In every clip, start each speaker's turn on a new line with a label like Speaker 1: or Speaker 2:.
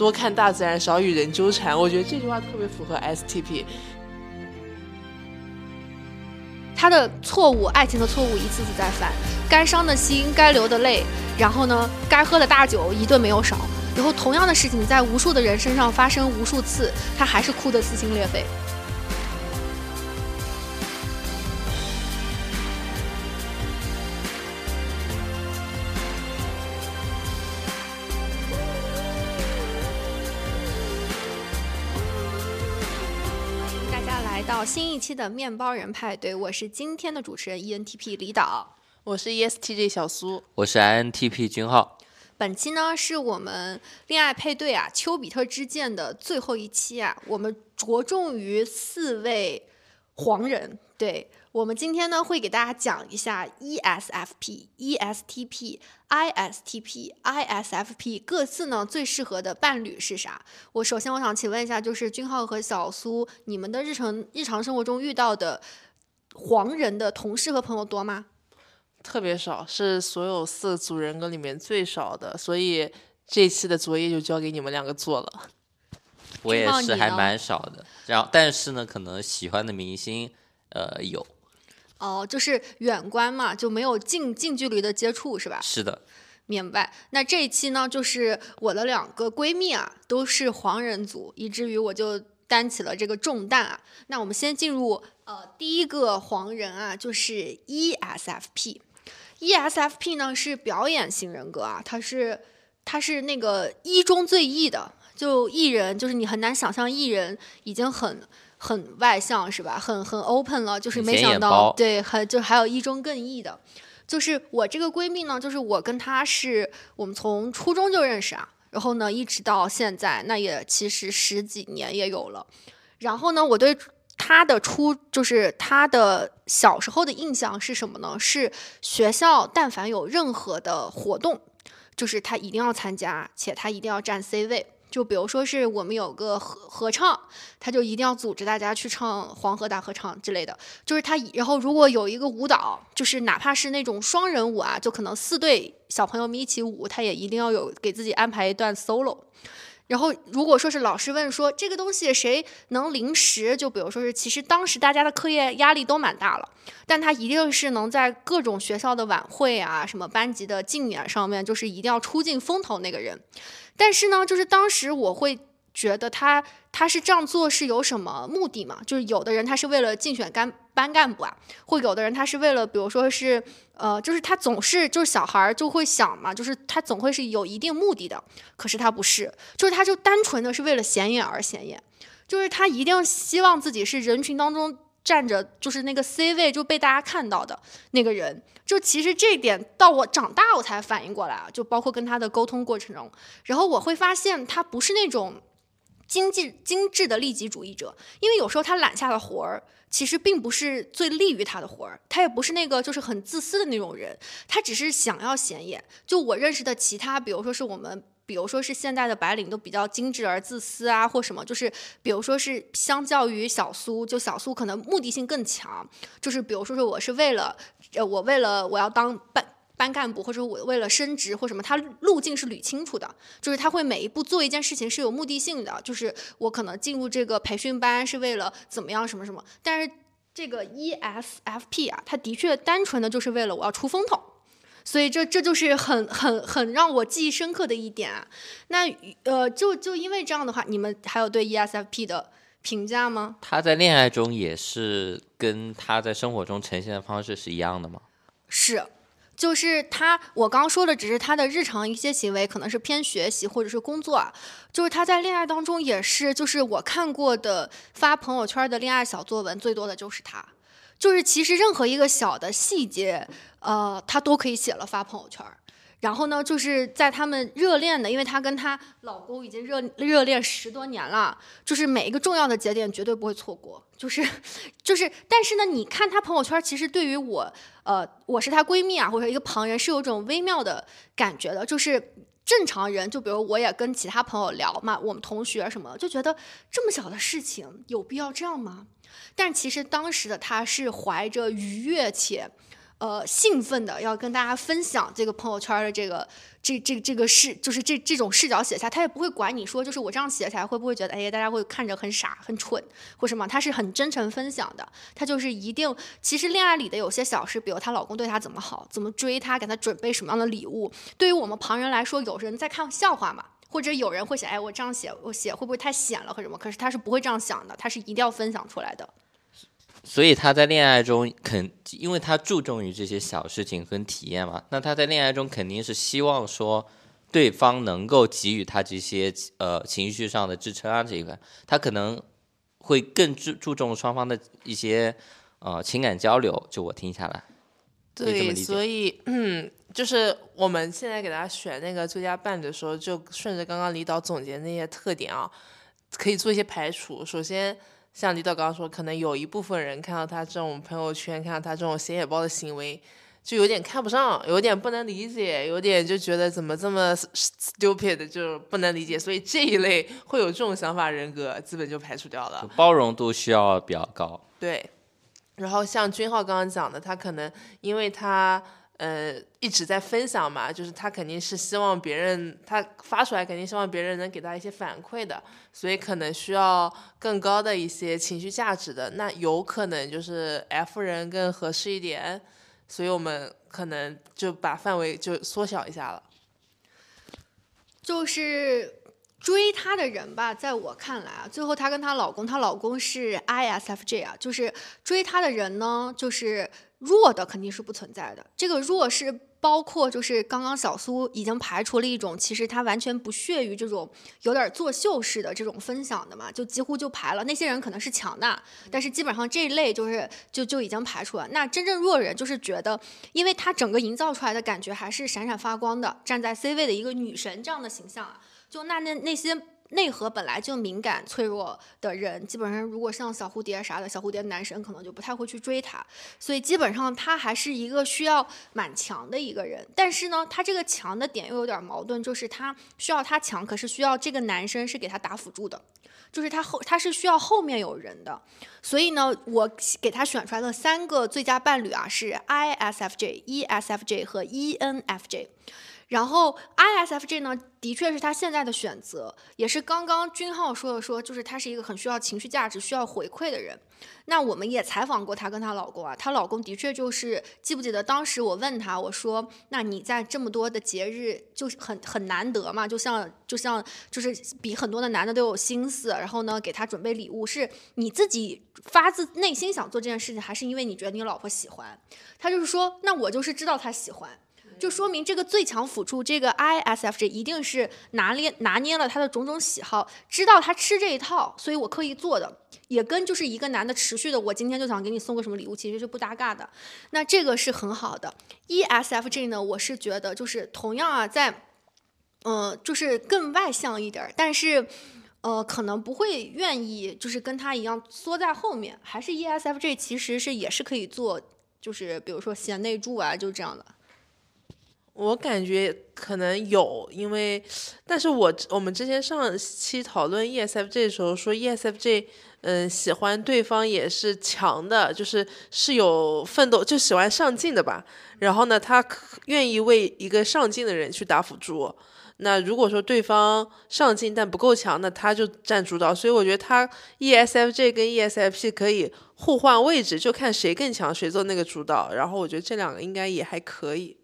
Speaker 1: 多看大自然，少与人纠缠。我觉得这句话特别符合 STP。
Speaker 2: 他的错误，爱情的错误一次次在犯，该伤的心，该流的泪，然后呢，该喝的大酒一顿没有少。然后同样的事情在无数的人身上发生无数次，他还是哭得撕心裂肺。到新一期的面包人派对，我是今天的主持人 ENTP 李导，
Speaker 1: 我是 ESTJ 小苏，
Speaker 3: 我是 INTP 君浩。
Speaker 2: 本期呢是我们恋爱配对啊丘比特之箭的最后一期啊，我们着重于四位黄人，对。我们今天呢会给大家讲一下 ESFP、ESTP、ISTP、ISFP 各自呢最适合的伴侣是啥？我首先我想请问一下，就是君浩和小苏，你们的日常日常生活中遇到的黄人的同事和朋友多吗？
Speaker 1: 特别少，是所有四组人格里面最少的，所以这期的作业就交给你们两个做了。
Speaker 3: 我也是还蛮少的，然后但是呢，可能喜欢的明星呃有。
Speaker 2: 哦，就是远观嘛，就没有近近距离的接触，是吧？
Speaker 3: 是的，
Speaker 2: 明白。那这一期呢，就是我的两个闺蜜啊，都是黄人族，以至于我就担起了这个重担啊。那我们先进入呃第一个黄人啊，就是 ESFP。ESFP 呢是表演型人格啊，他是他是那个一中最 E 的，就艺人，就是你很难想象艺人已经很。很外向是吧？很很 open 了，就是没想到，对，还就还有一中更异的，就是我这个闺蜜呢，就是我跟她是我们从初中就认识啊，然后呢一直到现在，那也其实十几年也有了。然后呢，我对她的初就是她的小时候的印象是什么呢？是学校但凡有任何的活动，就是她一定要参加，且她一定要占 C 位。就比如说是我们有个合合唱，他就一定要组织大家去唱黄河大合唱之类的。就是他，然后如果有一个舞蹈，就是哪怕是那种双人舞啊，就可能四对小朋友们一起舞，他也一定要有给自己安排一段 solo。然后如果说是老师问说这个东西谁能临时，就比如说是其实当时大家的课业压力都蛮大了，但他一定是能在各种学校的晚会啊、什么班级的竞演上面，就是一定要出尽风头那个人。但是呢，就是当时我会觉得他他是这样做是有什么目的嘛？就是有的人他是为了竞选干班干部啊，或有的人他是为了，比如说是呃，就是他总是就是小孩就会想嘛，就是他总会是有一定目的的。可是他不是，就是他就单纯的是为了显眼而显眼，就是他一定希望自己是人群当中。站着就是那个 C 位就被大家看到的那个人，就其实这一点到我长大我才反应过来啊，就包括跟他的沟通过程中，然后我会发现他不是那种经济精致的利己主义者，因为有时候他揽下的活儿其实并不是最利于他的活儿，他也不是那个就是很自私的那种人，他只是想要显眼。就我认识的其他，比如说是我们。比如说是现在的白领都比较精致而自私啊，或什么，就是比如说是相较于小苏，就小苏可能目的性更强，就是比如说是我是为了，呃，我为了我要当班班干部，或者我为了升职或什么，他路径是捋清楚的，就是他会每一步做一件事情是有目的性的，就是我可能进入这个培训班是为了怎么样什么什么，但是这个 ESFP 啊，他的确单纯的就是为了我要出风头。所以这这就是很很很让我记忆深刻的一点啊。那呃，就就因为这样的话，你们还有对 ESFP 的评价吗？
Speaker 3: 他在恋爱中也是跟他在生活中呈现的方式是一样的吗？
Speaker 2: 是，就是他，我刚说的只是他的日常一些行为，可能是偏学习或者是工作啊。就是他在恋爱当中也是，就是我看过的发朋友圈的恋爱小作文最多的就是他。就是其实任何一个小的细节，呃，她都可以写了发朋友圈。然后呢，就是在他们热恋的，因为她跟她老公已经热热恋十多年了，就是每一个重要的节点绝对不会错过。就是，就是，但是呢，你看她朋友圈，其实对于我，呃，我是她闺蜜啊，或者一个旁人，是有种微妙的感觉的。就是正常人，就比如我也跟其他朋友聊嘛，我们同学什么，就觉得这么小的事情有必要这样吗？但其实当时的他是怀着愉悦且，呃兴奋的要跟大家分享这个朋友圈的这个这这这个视，就是这这种视角写下，他也不会管你说，就是我这样写起来会不会觉得，哎呀，大家会看着很傻很蠢或什么，他是很真诚分享的，他就是一定，其实恋爱里的有些小事，比如她老公对她怎么好，怎么追她，给她准备什么样的礼物，对于我们旁人来说，有人在看笑话嘛。或者有人会想，哎，我这样写，我写会不会太显了或什么？可是他是不会这样想的，他是一定要分享出来的。
Speaker 3: 所以他在恋爱中肯，因为他注重于这些小事情跟体验嘛，那他在恋爱中肯定是希望说对方能够给予他这些呃情绪上的支撑啊这一块，他可能会更注注重双方的一些呃情感交流。就我听下来，
Speaker 1: 对，所以嗯。就是我们现在给大家选那个最佳伴侣的时候，就顺着刚刚李导总结那些特点啊，可以做一些排除。首先，像李导刚刚说，可能有一部分人看到他这种朋友圈，看到他这种显眼包的行为，就有点看不上，有点不能理解，有点就觉得怎么这么 stupid，就不能理解。所以这一类会有这种想法人格，基本就排除掉了。
Speaker 3: 包容度需要比较高。
Speaker 1: 对。然后像君浩刚刚讲的，他可能因为他。呃，一直在分享嘛，就是他肯定是希望别人，他发出来肯定希望别人能给他一些反馈的，所以可能需要更高的一些情绪价值的，那有可能就是 F 人更合适一点，所以我们可能就把范围就缩小一下了。
Speaker 2: 就是追她的人吧，在我看来啊，最后她跟她老公，她老公是 ISFJ 啊，就是追她的人呢，就是。弱的肯定是不存在的，这个弱是包括就是刚刚小苏已经排除了一种，其实她完全不屑于这种有点作秀式的这种分享的嘛，就几乎就排了。那些人可能是强的，但是基本上这一类就是就就已经排除了。那真正弱人就是觉得，因为他整个营造出来的感觉还是闪闪发光的，站在 C 位的一个女神这样的形象啊，就那那那些。内核本来就敏感脆弱的人，基本上如果像小蝴蝶啥的，小蝴蝶男神可能就不太会去追她，所以基本上他还是一个需要蛮强的一个人。但是呢，他这个强的点又有点矛盾，就是他需要他强，可是需要这个男生是给他打辅助的，就是他后他是需要后面有人的。所以呢，我给他选出来的三个最佳伴侣啊，是 ISFJ、ESFJ 和 ENFJ。然后 ISFJ 呢，的确是他现在的选择，也是刚刚君浩说的，说就是他是一个很需要情绪价值、需要回馈的人。那我们也采访过她跟她老公啊，她老公的确就是，记不记得当时我问他，我说，那你在这么多的节日，就是很很难得嘛，就像就像就是比很多的男的都有心思，然后呢给他准备礼物，是你自己发自内心想做这件事情，还是因为你觉得你老婆喜欢？他就是说，那我就是知道他喜欢。就说明这个最强辅助，这个 ISFJ 一定是拿捏拿捏了他的种种喜好，知道他吃这一套，所以我刻意做的，也跟就是一个男的持续的，我今天就想给你送个什么礼物，其实是不搭嘎的。那这个是很好的。ESFJ 呢，我是觉得就是同样啊，在嗯，就是更外向一点，但是呃，可能不会愿意就是跟他一样缩在后面，还是 ESFJ 其实是也是可以做，就是比如说贤内助啊，就这样的。
Speaker 1: 我感觉可能有，因为，但是我我们之前上期讨论 ESFJ 的时候说 ESFJ，嗯，喜欢对方也是强的，就是是有奋斗，就喜欢上进的吧。然后呢，他愿意为一个上进的人去打辅助。那如果说对方上进但不够强，那他就占主导。所以我觉得他 ESFJ 跟 ESFP 可以互换位置，就看谁更强，谁做那个主导。然后我觉得这两个应该也还可以。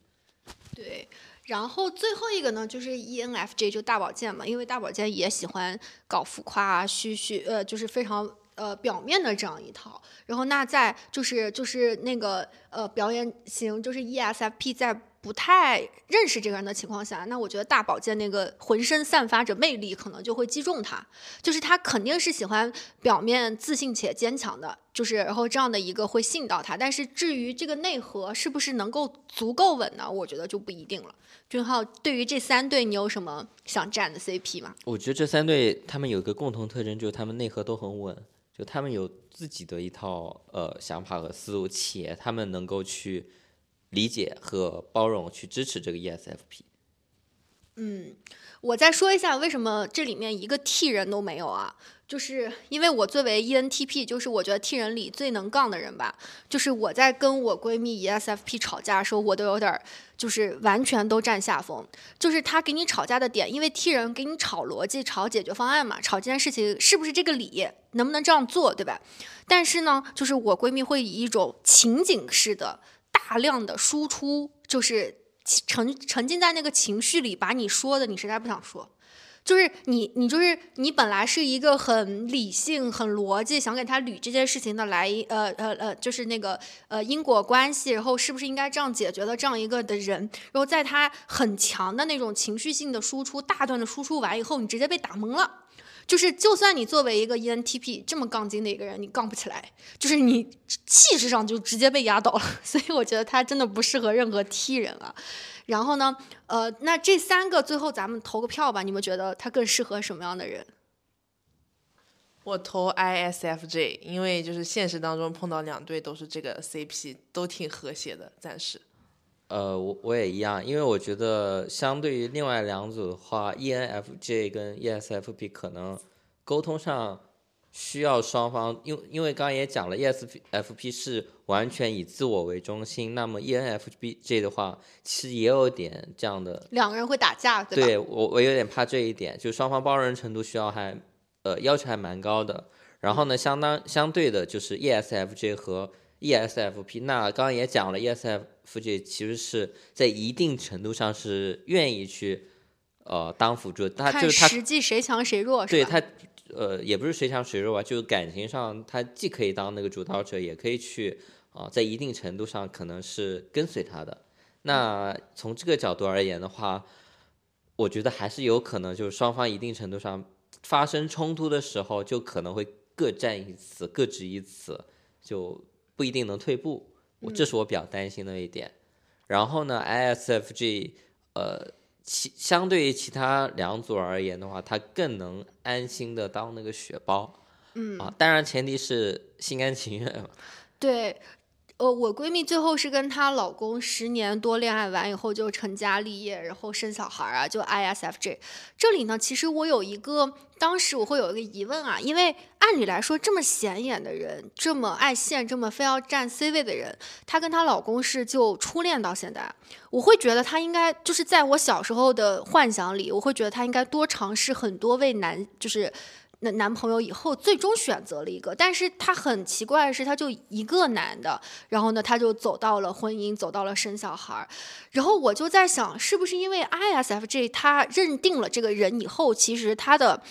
Speaker 2: 对，然后最后一个呢，就是 ENFJ 就大保健嘛，因为大保健也喜欢搞浮夸、啊虚虚，呃，就是非常呃表面的这样一套。然后那在就是就是那个呃表演型，就是 ESFP 在。不太认识这个人的情况下，那我觉得大宝剑那个浑身散发着魅力，可能就会击中他。就是他肯定是喜欢表面自信且坚强的，就是然后这样的一个会吸引到他。但是至于这个内核是不是能够足够稳呢？我觉得就不一定了。俊浩，对于这三对，你有什么想站的 CP 吗？
Speaker 3: 我觉得这三对他们有一个共同特征，就是他们内核都很稳，就他们有自己的一套呃想法和思路，且他们能够去。理解和包容，去支持这个 ESFP。
Speaker 2: 嗯，我再说一下为什么这里面一个 T 人都没有啊？就是因为我作为 ENTP，就是我觉得 T 人里最能杠的人吧。就是我在跟我闺蜜 ESFP 吵架的时候，我都有点儿就是完全都占下风。就是他给你吵架的点，因为 T 人给你吵逻辑、吵解决方案嘛，吵这件事情是不是这个理，能不能这样做，对吧？但是呢，就是我闺蜜会以一种情景式的大量的输出，就是沉沉浸在那个情绪里，把你说的你实在不想说。就是你，你就是你，本来是一个很理性、很逻辑，想给他捋这件事情的来，呃呃呃，就是那个呃因果关系，然后是不是应该这样解决的这样一个的人，然后在他很强的那种情绪性的输出，大段的输出完以后，你直接被打懵了。就是就算你作为一个 ENTP 这么杠精的一个人，你杠不起来，就是你气势上就直接被压倒了。所以我觉得他真的不适合任何 T 人啊。然后呢，呃，那这三个最后咱们投个票吧，你们觉得他更适合什么样的人？
Speaker 1: 我投 ISFJ，因为就是现实当中碰到两对都是这个 CP，都挺和谐的，暂时。
Speaker 3: 呃，我我也一样，因为我觉得相对于另外两组的话，ENFJ 跟 ESFP 可能沟通上。需要双方，因因为刚刚也讲了，ESFP 是完全以自我为中心，那么 ENFJ 的话，其实也有点这样的，
Speaker 2: 两个人会打架，
Speaker 3: 对
Speaker 2: 吧？
Speaker 3: 对我我有点怕这一点，就双方包容程度需要还，呃，要求还蛮高的。然后呢，相当相对的就是 ESFJ 和 ESFP，那刚刚也讲了，ESFJ 其实是在一定程度上是愿意去，呃，当辅助，他就是他
Speaker 2: 实际谁强谁弱，
Speaker 3: 对他。呃，也不是谁强谁弱吧，就是感情上，他既可以当那个主导者，也可以去啊，在一定程度上可能是跟随他的。那从这个角度而言的话，我觉得还是有可能，就是双方一定程度上发生冲突的时候，就可能会各占一词，各执一词，就不一定能退步。我这是我比较担心的一点。然后呢，ISFG，呃。其相对于其他两组而言的话，他更能安心的当那个血包，
Speaker 2: 嗯
Speaker 3: 啊，当然前提是心甘情愿嘛。
Speaker 2: 对。呃，我闺蜜最后是跟她老公十年多恋爱完以后就成家立业，然后生小孩啊，就 ISFJ。这里呢，其实我有一个，当时我会有一个疑问啊，因为按理来说这么显眼的人，这么爱现，这么非要占 C 位的人，她跟她老公是就初恋到现在，我会觉得她应该就是在我小时候的幻想里，我会觉得她应该多尝试很多位男，就是。那男朋友以后最终选择了一个，但是他很奇怪的是，他就一个男的，然后呢，他就走到了婚姻，走到了生小孩儿，然后我就在想，是不是因为 ISFJ 他认定了这个人以后，其实他的。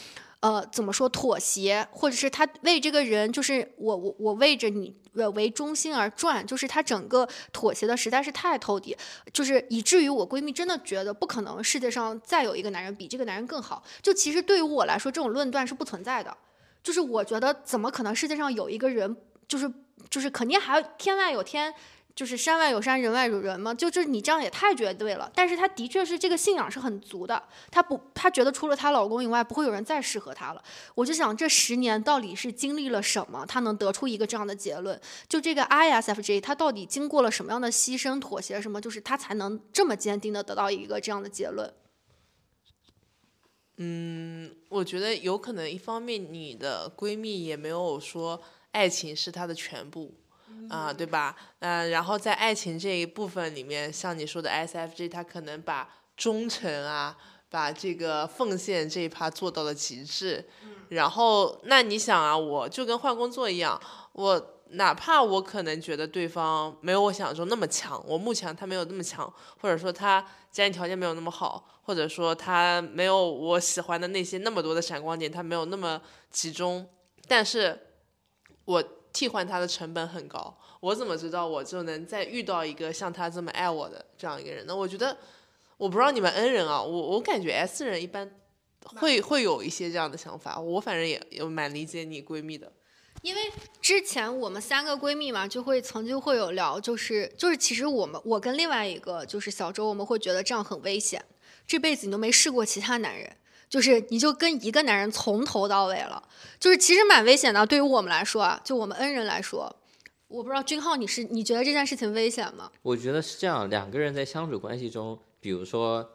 Speaker 2: 呃，怎么说妥协，或者是他为这个人，就是我我我为着你为中心而转，就是他整个妥协的实在是太透底，就是以至于我闺蜜真的觉得不可能世界上再有一个男人比这个男人更好。就其实对于我来说，这种论断是不存在的。就是我觉得怎么可能世界上有一个人，就是就是肯定还天外有天。就是山外有山，人外有人嘛，就这你这样也太绝对了。但是她的确是这个信仰是很足的，她不，她觉得除了她老公以外，不会有人再适合她了。我就想这十年到底是经历了什么，她能得出一个这样的结论？就这个 ISFJ，她到底经过了什么样的牺牲、妥协什么，就是她才能这么坚定的得到一个这样的结论？
Speaker 1: 嗯，我觉得有可能一方面你的闺蜜也没有说爱情是她的全部。啊，对吧？嗯，然后在爱情这一部分里面，像你说的 SFG，他可能把忠诚啊，把这个奉献这一趴做到了极致。然后，那你想啊，我就跟换工作一样，我哪怕我可能觉得对方没有我想象中那么强，我目前他没有那么强，或者说他家庭条件没有那么好，或者说他没有我喜欢的那些那么多的闪光点，他没有那么集中，但是我。替换他的成本很高，我怎么知道我就能再遇到一个像他这么爱我的这样一个人呢？我觉得，我不知道你们 N 人啊，我我感觉 S 人一般会会有一些这样的想法，我反正也也蛮理解你闺蜜的，
Speaker 2: 因为之前我们三个闺蜜嘛，就会曾经会有聊，就是就是其实我们我跟另外一个就是小周，我们会觉得这样很危险，这辈子你都没试过其他男人。就是你就跟一个男人从头到尾了，就是其实蛮危险的。对于我们来说啊，就我们恩人来说，我不知道君浩你是你觉得这件事情危险吗？
Speaker 3: 我觉得是这样，两个人在相处关系中，比如说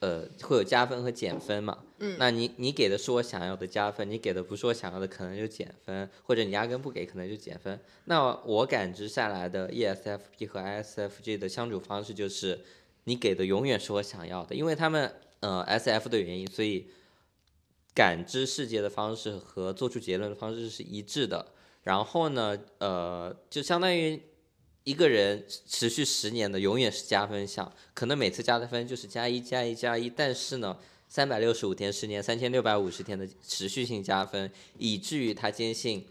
Speaker 3: 呃会有加分和减分嘛。
Speaker 2: 嗯
Speaker 3: 那你你给的是我想要的加分，你给的不是我想要的，可能就减分，或者你压根不给，可能就减分。那我感知下来的 E ESFP 和 ISFJ 的相处方式就是，你给的永远是我想要的，因为他们呃 SF 的原因，所以感知世界的方式和做出结论的方式是一致的。然后呢，呃，就相当于一个人持续十年的永远是加分项，可能每次加的分就是加一加一加一，但是呢，三百六十五天十年，三千六百五十天的持续性加分，以至于他坚信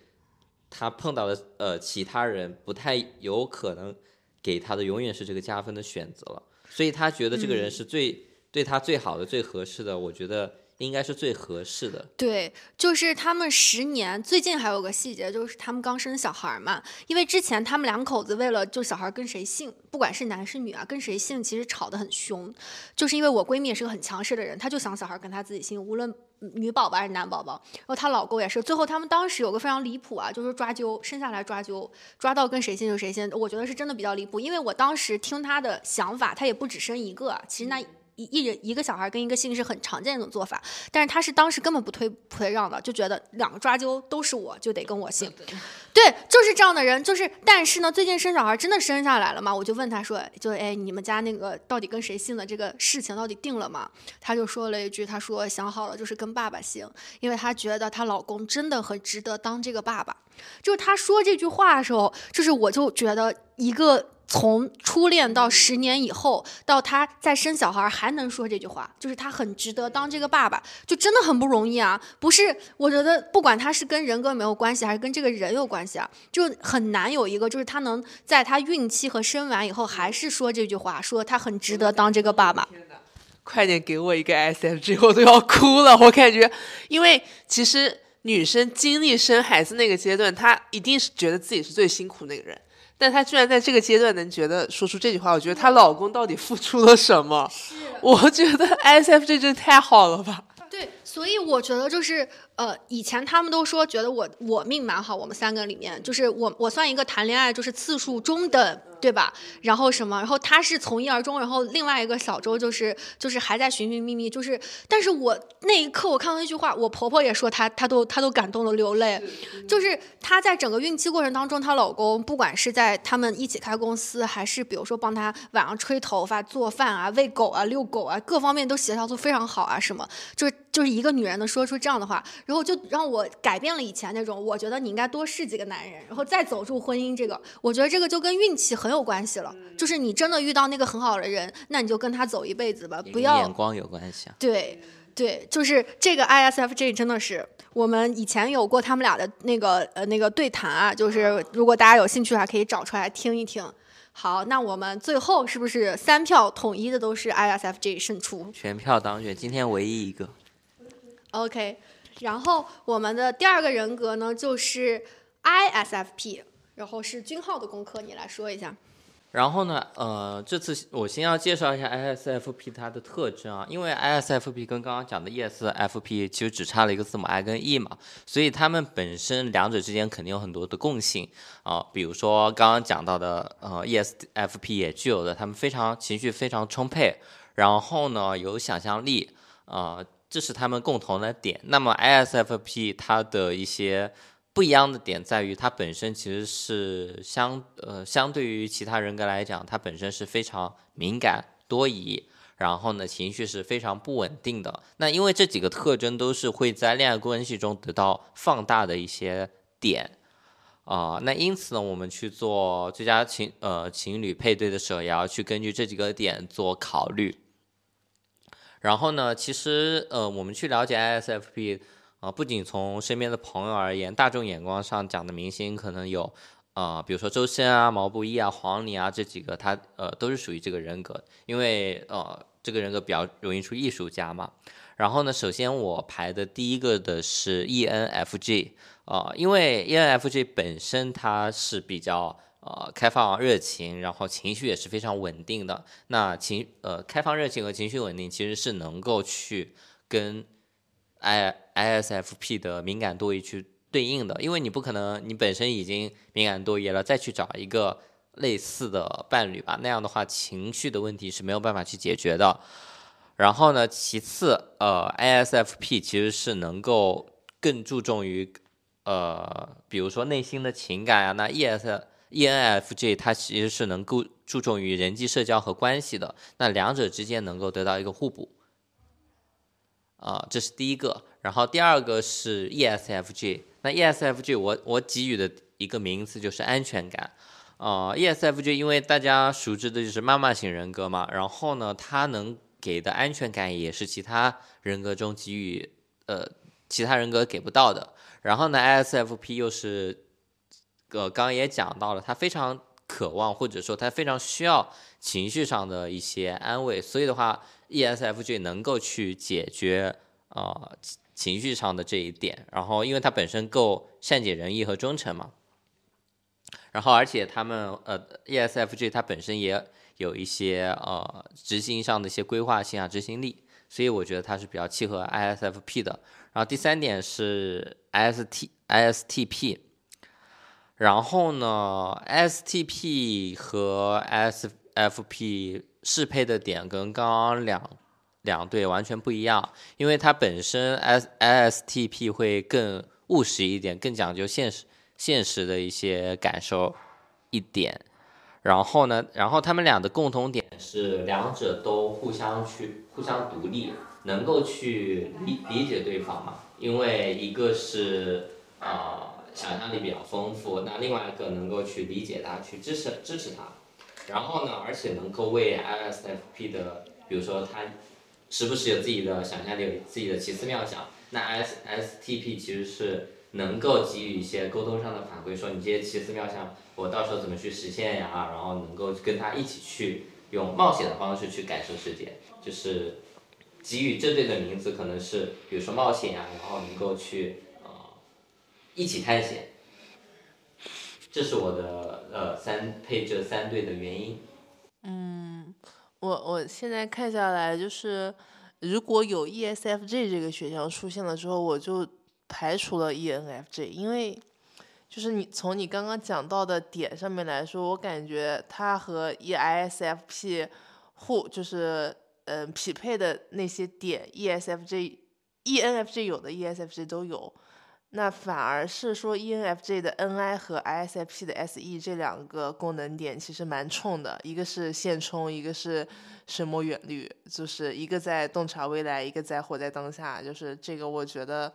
Speaker 3: 他碰到的呃其他人不太有可能给他的永远是这个加分的选择了，所以他觉得这个人是最、对他最好的、最合适的，我觉得应该是最合适的。
Speaker 2: 对，就是他们十年，最近还有个细节，就是他们刚生小孩儿嘛，因为之前他们两口子为了就小孩儿跟谁姓，不管是男是女啊，跟谁姓其实吵得很凶，就是因为我闺蜜也是个很强势的人，她就想小孩儿跟她自己姓，无论女宝宝还是男宝宝，然后她老公也是，最后他们当时有个非常离谱啊，就是抓阄，生下来抓阄，抓到跟谁姓就谁姓，我觉得是真的比较离谱，因为我当时听她的想法，她也不只生一个啊，其实那。一一人一个小孩跟一个姓是很常见的一种做法，但是他是当时根本不推不推让的，就觉得两个抓阄都是我，就得跟我姓。对，就是这样的人，就是但是呢，最近生小孩真的生下来了嘛？我就问他说，就哎，你们家那个到底跟谁姓的这个事情到底定了吗？他就说了一句，他说想好了，就是跟爸爸姓，因为他觉得她老公真的很值得当这个爸爸。就是他说这句话的时候，就是我就觉得一个。从初恋到十年以后，到他再生小孩还能说这句话，就是他很值得当这个爸爸，就真的很不容易啊！不是，我觉得不管他是跟人格没有关系，还是跟这个人有关系啊，就很难有一个就是他能在他孕期和生完以后还是说这句话，说他很值得当这个爸爸。
Speaker 1: 快点给我一个 S M G，我都要哭了。我感觉，因为其实女生经历生孩子那个阶段，她一定是觉得自己是最辛苦那个人，但她居然在这个阶段能觉得说出这句话，我觉得她老公到底付出了什么？我觉得 ISF 这真的太好了吧。
Speaker 2: 对，所以我觉得就是呃，以前他们都说觉得我我命蛮好，我们三个里面就是我我算一个谈恋爱就是次数中等，对吧？然后什么，然后他是从一而终，然后另外一个小周就是就是还在寻寻觅觅，就是，但是我那一刻我看到那句话，我婆婆也说她她都她都感动的流泪，就是她在整个孕期过程当中，她老公不管是在他们一起开公司，还是比如说帮她晚上吹头发、做饭啊、喂狗啊、遛狗啊，各方面都协调都非常好啊，什么。就是就是一个女人能说出这样的话，然后就让我改变了以前那种，我觉得你应该多试几个男人，然后再走入婚姻这个，我觉得这个就跟运气很有关系了，就是你真的遇到那个很好的人，那你就跟他走一辈子吧，不要
Speaker 3: 眼光有关系啊。
Speaker 2: 对对，就是这个 ISFJ 真的是我们以前有过他们俩的那个呃那个对谈啊，就是如果大家有兴趣的话，可以找出来听一听。好，那我们最后是不是三票统一的都是 ISFJ 胜出
Speaker 3: 全票当选，今天唯一一个。
Speaker 2: ？OK，然后我们的第二个人格呢就是 ISFP，然后是君浩的功课，你来说一下。
Speaker 3: 然后呢，呃，这次我先要介绍一下 ISFP 它的特征啊，因为 ISFP 跟刚刚讲的 ESFP 其实只差了一个字母 I 跟 E 嘛，所以它们本身两者之间肯定有很多的共性啊、比如说刚刚讲到的，呃，ESFP 也具有的他们非常情绪非常充沛，然后呢有想象力啊、这是他们共同的点。那么 ISFP 它的一些不一样的点在于，它本身其实是相呃相对于其他人格来讲，它本身是非常敏感多疑，然后呢情绪是非常不稳定的。那因为这几个特征都是会在恋爱关系中得到放大的一些点。啊、那因此呢，我们去做最佳情呃情侣配对的时候，也要去根据这几个点做考虑。然后呢，其实呃，我们去了解 ISFP 啊、不仅从身边的朋友而言，大众眼光上讲的明星可能有啊、比如说周深啊、毛不易啊、黄龄啊这几个，他呃都是属于这个人格，因为呃这个人格比较容易出艺术家嘛。然后呢，首先我排的第一个的是 E ENFJ 啊、因为 E ENFJ 本身它是比较呃开放热情，然后情绪也是非常稳定的。那情呃开放热情和情绪稳定其实是能够去跟 I ISFP 的敏感多疑去对应的，因为你不可能你本身已经敏感多疑了，再去找一个类似的伴侣吧，那样的话情绪的问题是没有办法去解决的。然后呢，其次，呃，ISFP 其实是能够更注重于，呃，比如说内心的情感啊。那 ES ENFJ 它其实是能够注重于人际社交和关系的。那两者之间能够得到一个互补。啊，这是第一个。然后第二个是 ESFG。那 ESFG，我我给予的一个名词就是安全感。啊，ESFG 因为大家熟知的就是妈妈型人格嘛，然后呢，它能给的安全感也是其他人格中给予呃其他人格给不到的。然后呢，ISFP 又是呃刚刚也讲到了，他非常渴望或者说他非常需要情绪上的一些安慰，所以的话，ESFJ 能够去解决啊情绪上的这一点。然后因为他本身够善解人意和忠诚嘛，然后而且他们呃 ESFJ 它本身也。有一些呃执行上的一些规划性啊执行力，所以我觉得它是比较契合 ISFP 的。然后第三点是 IST ISTP，然后呢，STP 和 SFP 适配的点跟刚刚两两对完全不一样，因为它本身 S ISTP 会更务实一点，更讲究现实现实的一些感受一点。然后呢？然后他们俩的共同点是，两者都互相去互相独立，能够去理理解对方嘛。因为一个是呃想象力比较丰富，那另外一个能够去理解他，去支持支持他。然后呢，而且能够为 ISFP 的，比如说他时不时有自己的想象力，有自己的奇思妙想。那 ISTP 其实是能够给予一些沟通上的反馈，说你这些奇思妙想。我到时候怎么去实现呀？然后能够跟他一起去用冒险的方式去感受世界，就是给予这对的名字可能是，比如说冒险呀，然后能够去呃一起探险。这是我的呃三配这三对的原因。
Speaker 1: 嗯，我我现在看下来就是如果有 ESFJ 这个选项出现了之后，我就排除了 ENFJ，因为。就是你从你刚刚讲到的点上面来说，我感觉它和 ESFP 互就是嗯匹配的那些点，ESFJ、ENFJ 有的 ESFJ 都有，那反而是说 ENFJ 的 NI 和 ISFP 的 SE 这两个功能点其实蛮冲的，一个是现充，一个是深谋远虑，就是一个在洞察未来，一个在活在当下，就是这个我觉得。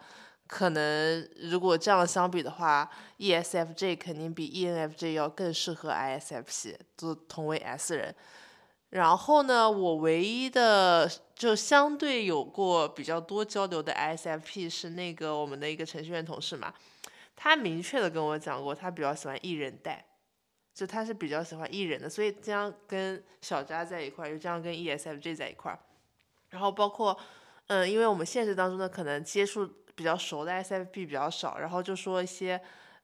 Speaker 1: 可能如果这样相比的话，ESFJ 肯定比 ENFJ 要更适合 ISFP，都同为 S 人。然后呢，我唯一的就相对有过比较多交流的 ISFP 是那个我们的一个程序员同事嘛，他明确的跟我讲过，他比较喜欢艺人带，就他是比较喜欢艺人的，所以这样跟小扎在一块儿，又这样跟 ESFJ 在一块儿。然后包括，嗯，因为我们现实当中呢，可能接触。比较熟的 ISFP 比较少，然后就说一些，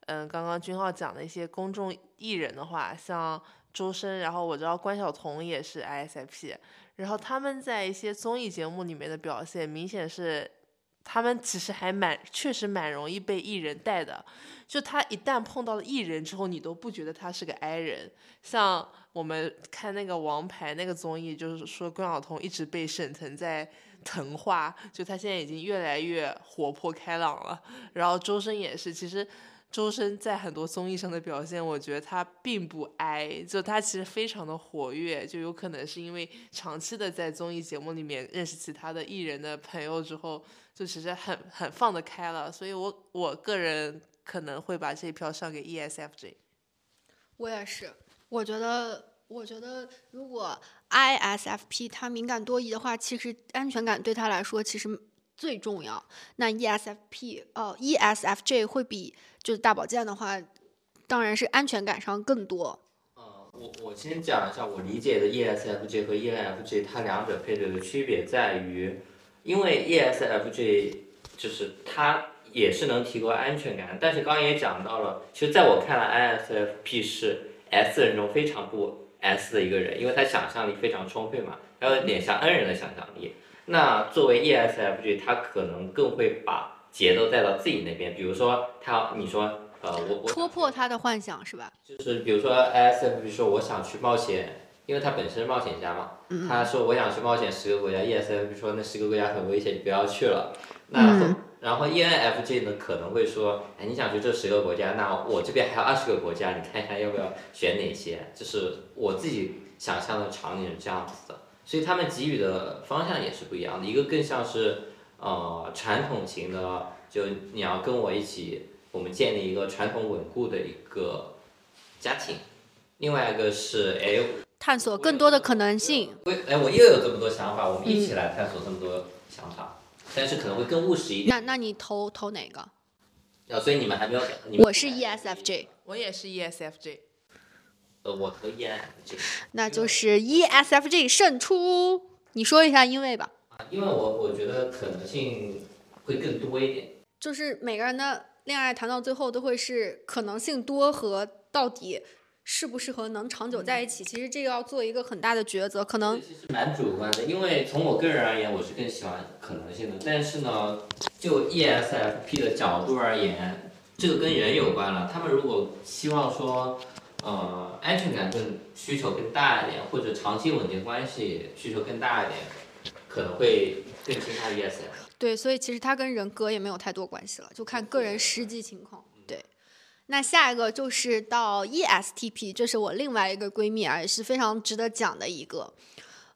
Speaker 1: 嗯，刚刚君浩讲的一些公众艺人的话，像周深，然后我知道关晓彤也是 ISFP，然后他们在一些综艺节目里面的表现，明显是他们其实还蛮，确实蛮容易被艺人带的，就他一旦碰到了艺人之后，你都不觉得他是个 I 人，像我们看那个王牌那个综艺，就是说关晓彤一直被沈腾在。腾化，就他现在已经越来越活泼开朗了。然后周深也是，其实周深在很多综艺上的表现，我觉得他并不哀，就他其实非常的活跃，就有可能是因为长期的在综艺节目里面认识其他的艺人的朋友之后，就其实很很放得开了。所以我我个人可能会把这一票上给 ESFJ。
Speaker 2: 我也是，我觉得。我觉得，如果 ISFP 他敏感多疑的话，其实安全感对他来说其实最重要。那 ESFP 哦，ESFJ 会比就是大保健的话，当然是安全感上更多。
Speaker 3: 呃，我我先讲一下我理解的 ESFJ 和 ENFJ 它两者配对的区别在于，因为 ESFJ 就是它也是能提供安全感，但是刚刚也讲到了，其实在我看来，ISFP 是 S 人中非常不。S 的一个人，因为他想象力非常充沛嘛，还有点像 N 人的想象力。那作为 ESFJ，他可能更会把节奏带到自己那边。比如说他，你说，呃，我我
Speaker 2: 戳破他的幻想是吧？
Speaker 3: 就是比如说 ISFJ 说我想去冒险因为他本身是冒险家嘛，他说我想去冒险十个国家，ESFJ 说那十个国家很危险，你不要去了。那后然后 ENFJ 呢可能会说，哎，你想去这十个国家，那我这边还有二十个国家，你看一下要不要选哪些？就是我自己想象的场景是这样子的，所以他们给予的方向也是不一样的，一个更像是呃传统型的，就你要跟我一起，我们建立一个传统稳固的一个家庭。另外一个是，哎，
Speaker 2: 探索更多的可能性。
Speaker 3: 我哎，我又有这么多想法，我们一起来探索这么多想法，但是可能会更务实一点。
Speaker 2: 那那你投投哪个？
Speaker 3: 啊，所以你们还没有，你们
Speaker 2: 我是 E ESFJ，
Speaker 1: 我也是 E ESFJ。
Speaker 3: 呃，我投 ENFJ，
Speaker 2: 那就是 E ESFJ 胜出。你说一下因为吧。
Speaker 3: 啊，因为我我觉得可能性会更多一点。
Speaker 2: 就是每个人的恋爱谈到最后都会是可能性多和到底适不适合能长久在一起，其实这个要做一个很大的抉择，可能
Speaker 3: 其实蛮主观的，因为从我个人而言，我是更喜欢可能性的。但是呢，就 E ESFP 的角度而言，这个跟人有关了。他们如果希望说，呃，安全感更需求更大一点，或者长期稳定关系需求更大一点，可能会更倾向于 ESFP。
Speaker 2: 对，所以其实它跟人格也没有太多关系了，就看个人实际情况。对，那下一个就是到 E ESTP，这是我另外一个闺蜜啊，也是非常值得讲的一个。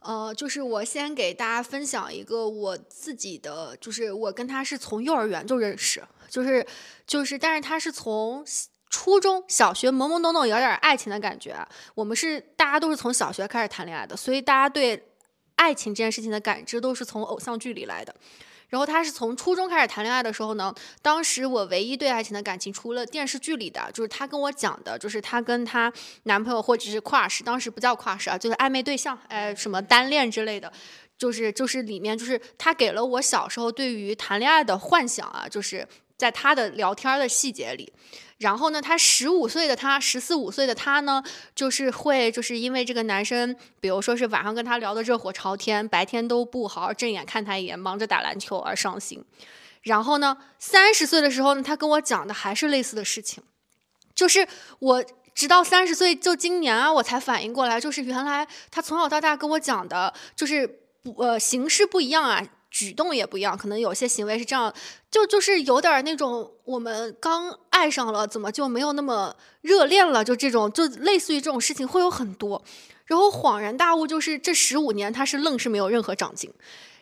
Speaker 2: 呃，就是我先给大家分享一个我自己的，就是我跟她是从幼儿园就认识，就是就是，但是她是从初中小学懵懵懂懂有点爱情的感觉，我们是大家都是从小学开始谈恋爱的，所以大家对爱情这件事情的感知都是从偶像剧里来的。然后他是从初中开始谈恋爱的时候呢，当时我唯一对爱情的感情，除了电视剧里的，就是她跟我讲的，就是她跟她男朋友或者是 crush，当时不叫 crush 啊，就是暧昧对象，哎，什么单恋之类的。就是就是里面就是他给了我小时候对于谈恋爱的幻想啊，就是在她的聊天的细节里，然后呢，他十五岁的他，十四五岁的他呢，就是会就是因为这个男生，比如说是晚上跟他聊得热火朝天，白天都不好好正眼看他一眼，忙着打篮球而伤心。然后呢，三十岁的时候呢，他跟我讲的还是类似的事情，就是我直到三十岁，就今年啊，我才反应过来，就是原来他从小到大跟我讲的，就是不呃形式不一样啊。举动也不一样，可能有些行为是这样，就就是有点那种我们刚爱上了，怎么就没有那么热恋了？就这种，就类似于这种事情会有很多。然后恍然大悟，就是这十五年他是愣是没有任何长进。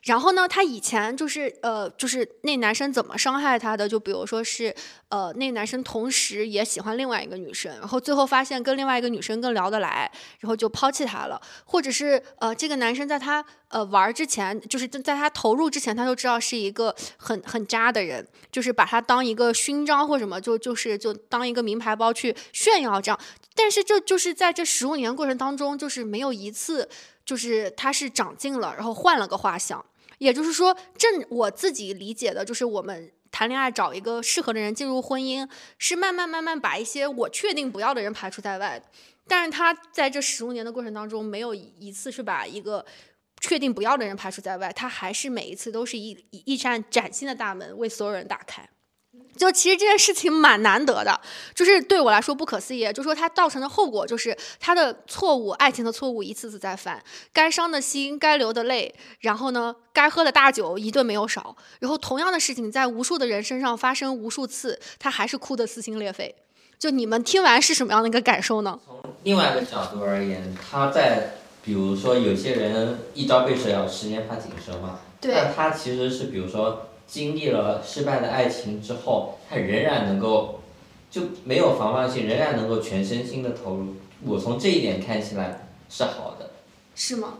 Speaker 2: 然后呢，他以前就是呃，就是那男生怎么伤害他的？就比如说是呃，那男生同时也喜欢另外一个女生，然后最后发现跟另外一个女生更聊得来，然后就抛弃他了。或者是呃，这个男生在他呃玩之前，就是在在他投入之前，他就知道是一个很很渣的人，就是把他当一个勋章或什么，就就是就当一个名牌包去炫耀这样。但是这就是在这十五年过程当中，就是没有一次就是他是长进了，然后换了个画像。也就是说，正我自己理解的，就是我们谈恋爱找一个适合的人进入婚姻，是慢慢慢慢把一些我确定不要的人排除在外。但是他在这十五年的过程当中，没有一次是把一个确定不要的人排除在外，他还是每一次都是一一扇崭新的大门为所有人打开。就其实这件事情蛮难得的，就是对我来说不可思议。就说它造成的后果就是他的错误，爱情的错误一次次在犯，该伤的心，该流的泪，然后呢，该喝的大酒一顿没有少。然后同样的事情在无数的人身上发生无数次，他还是哭得撕心裂肺。就你们听完是什么样的一个感受呢？
Speaker 3: 从另外一个角度而言，他在比如说有些人一朝被蛇咬，十年怕井绳嘛，但他其实是比如说。经历了失败的爱情之后，他仍然能够就没有防范性，仍然能够全身心的投入。我从这一点看起来是好的。
Speaker 2: 是吗？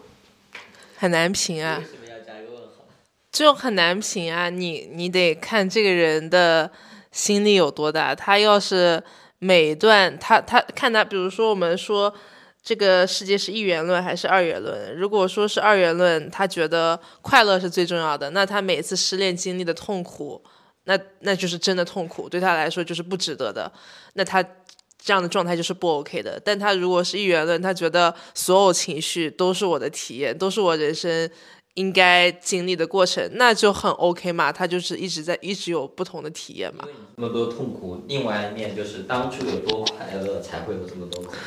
Speaker 1: 很难评啊
Speaker 3: 为。什么要加一个问号？
Speaker 1: 就很难评啊，你你得看这个人的心力有多大。他要是每一段他他看他，比如说我们说这个世界是一元论还是二元论？如果说是二元论，他觉得快乐是最重要的，那他每次失恋经历的痛苦，那那就是真的痛苦，对他来说就是不值得的。那他这样的状态就是不 OK 的。但他如果是一元论，他觉得所有情绪都是我的体验，都是我人生应该经历的过程，那就很 OK 嘛。他就是一直在一直有不同的体验嘛
Speaker 3: 因。为你这么多痛苦，另外一面就是当初有多快乐，才会有这么多痛苦。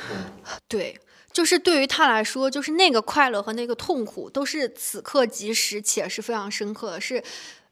Speaker 2: 对，就是对于他来说，就是那个快乐和那个痛苦都是此刻即时且是非常深刻的，是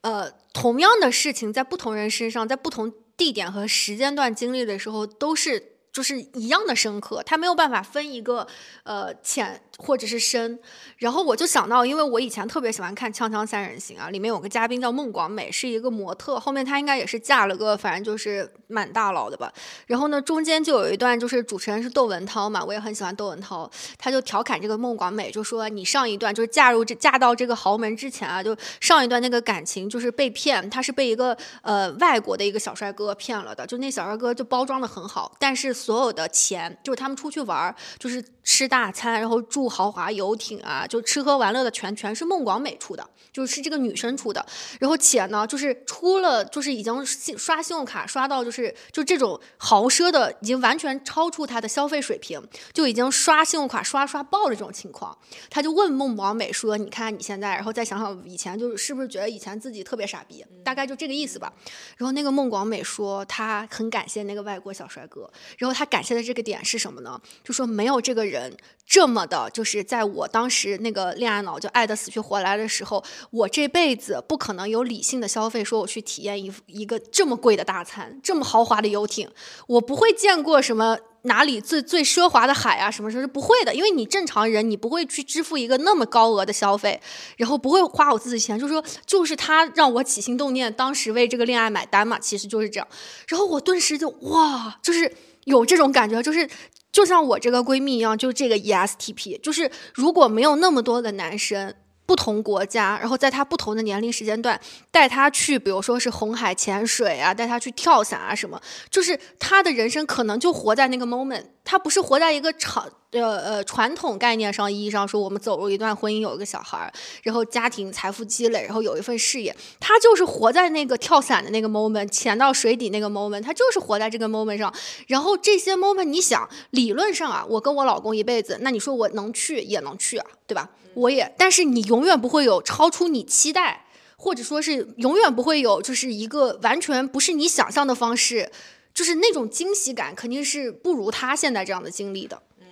Speaker 2: 呃同样的事情在不同人身上，在不同地点和时间段经历的时候都是。就是一样的深刻，他没有办法分一个呃浅或者是深。然后我就想到，因为我以前特别喜欢看《锵锵三人行》啊，里面有个嘉宾叫孟广美，是一个模特，后面她应该也是嫁了个反正就是蛮大佬的吧。然后呢，中间就有一段就是主持人是窦文涛嘛，我也很喜欢窦文涛，他就调侃这个孟广美，就说你上一段就是嫁入这嫁到这个豪门之前啊，就上一段那个感情就是被骗，他是被一个呃外国的一个小帅哥骗了的，就那小帅哥就包装的很好，但是。所有的钱就是他们出去玩，就是吃大餐，然后住豪华游艇啊，就吃喝玩乐的全全是孟广美出的，就是这个女生出的。然后且呢，就是出了，就是已经信刷信用卡刷到就是就这种豪奢的，已经完全超出他的消费水平，就已经刷信用卡刷刷爆了这种情况。他就问孟广美说：“你看你现在，然后再想想以前，就是是不是觉得以前自己特别傻逼？大概就这个意思吧。”然后那个孟广美说：“他很感谢那个外国小帅哥。”然后。他感谢的这个点是什么呢？就说没有这个人这么的，就是在我当时那个恋爱脑就爱的死去活来的时候，我这辈子不可能有理性的消费，说我去体验一一个这么贵的大餐，这么豪华的游艇，我不会见过什么哪里最最奢华的海啊，什么什么是不会的，因为你正常人你不会去支付一个那么高额的消费，然后不会花我自己钱，就说就是他让我起心动念，当时为这个恋爱买单嘛，其实就是这样，然后我顿时就哇，就是。有这种感觉，就是就像我这个闺蜜一样，就这个 ESTP，就是如果没有那么多的男生。不同国家，然后在他不同的年龄时间段带他去，比如说是红海潜水啊，带他去跳伞啊，什么，就是他的人生可能就活在那个 moment，他不是活在一个长呃呃传统概念上意义上说我们走入一段婚姻有一个小孩，然后家庭财富积累，然后有一份事业，他就是活在那个跳伞的那个 moment，潜到水底那个 moment，他就是活在这个 moment 上，然后这些 moment，你想理论上啊，我跟我老公一辈子，那你说我能去也能去啊，对吧？我也，但是你永远不会有超出你期待，或者说是永远不会有，就是一个完全不是你想象的方式，就是那种惊喜感肯定是不如他现在这样的经历的。
Speaker 1: 嗯，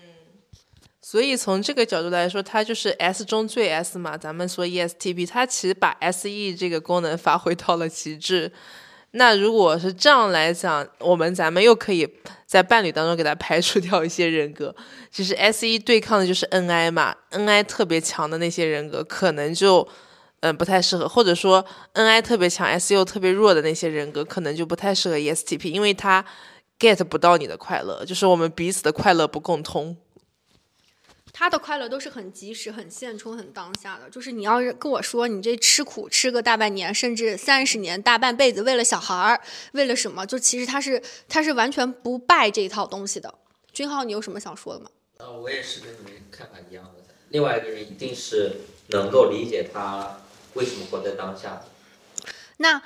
Speaker 1: 所以从这个角度来说，他就是 S 中最 S 嘛。咱们说 ESTP，他其实把 SE 这个功能发挥到了极致。那如果是这样来讲，我们咱们又可以在伴侣当中给他排除掉一些人格。其实 S 一对抗的就是 N I 嘛，N I 特别强的那些人格可能就嗯不太适合，或者说 N I 特别强，S U 特别弱的那些人格可能就不太适合 E S T P，因为他 get 不到你的快乐，就是我们彼此的快乐不共通。
Speaker 2: 他的快乐都是很及时、很现充、很当下的。就是你要是跟我说你这吃苦吃个大半年，甚至三十年、大半辈子，为了小孩儿，为了什么？就其实他是他是完全不拜这一套东西的。君浩，你有什么想说的吗？
Speaker 3: 呃，我也是跟你们看法一样的。另外一个人一定是能够理解他为什么活在当下的。
Speaker 2: 那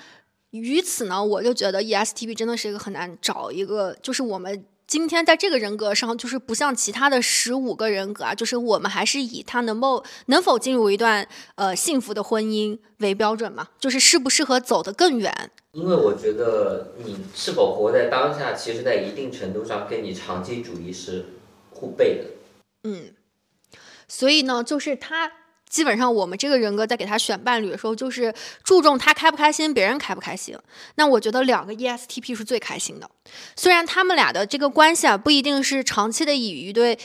Speaker 2: 于此呢，我就觉得 ESTP 真的是一个很难找一个，就是我们。今天在这个人格上，就是不像其他的十五个人格啊，就是我们还是以他能够能否进入一段呃幸福的婚姻为标准嘛，就是适不适合走得更远。
Speaker 3: 因为我觉得你是否活在当下，其实在一定程度上跟你长期主义是互悖的。
Speaker 2: 嗯，所以呢，就是他。基本上，我们这个人格在给他选伴侣的时候，就是注重他开不开心，别人开不开心。那我觉得两个 ESTP 是最开心的，虽然他们俩的这个关系啊，不一定是长期的以一对。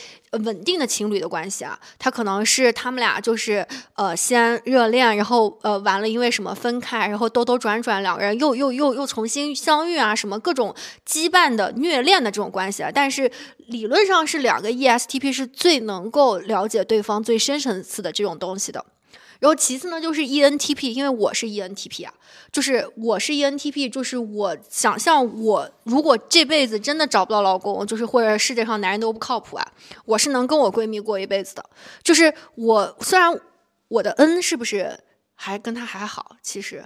Speaker 2: 稳定的情侣的关系啊，他可能是他们俩就是呃先热恋，然后呃完了因为什么分开，然后兜兜转转两个人又又又又重新相遇啊，什么各种羁绊的虐恋的这种关系啊。但是理论上是两个 ESTP 是最能够了解对方最深层次的这种东西的。然后其次呢，就是 ENTP，因为我是 ENTP 啊，就是我是 ENTP，就是我想象我如果这辈子真的找不到老公，就是或者世界上男人都不靠谱啊，我是能跟我闺蜜过一辈子的。就是我虽然我的 N 是不是还跟他还好，其实，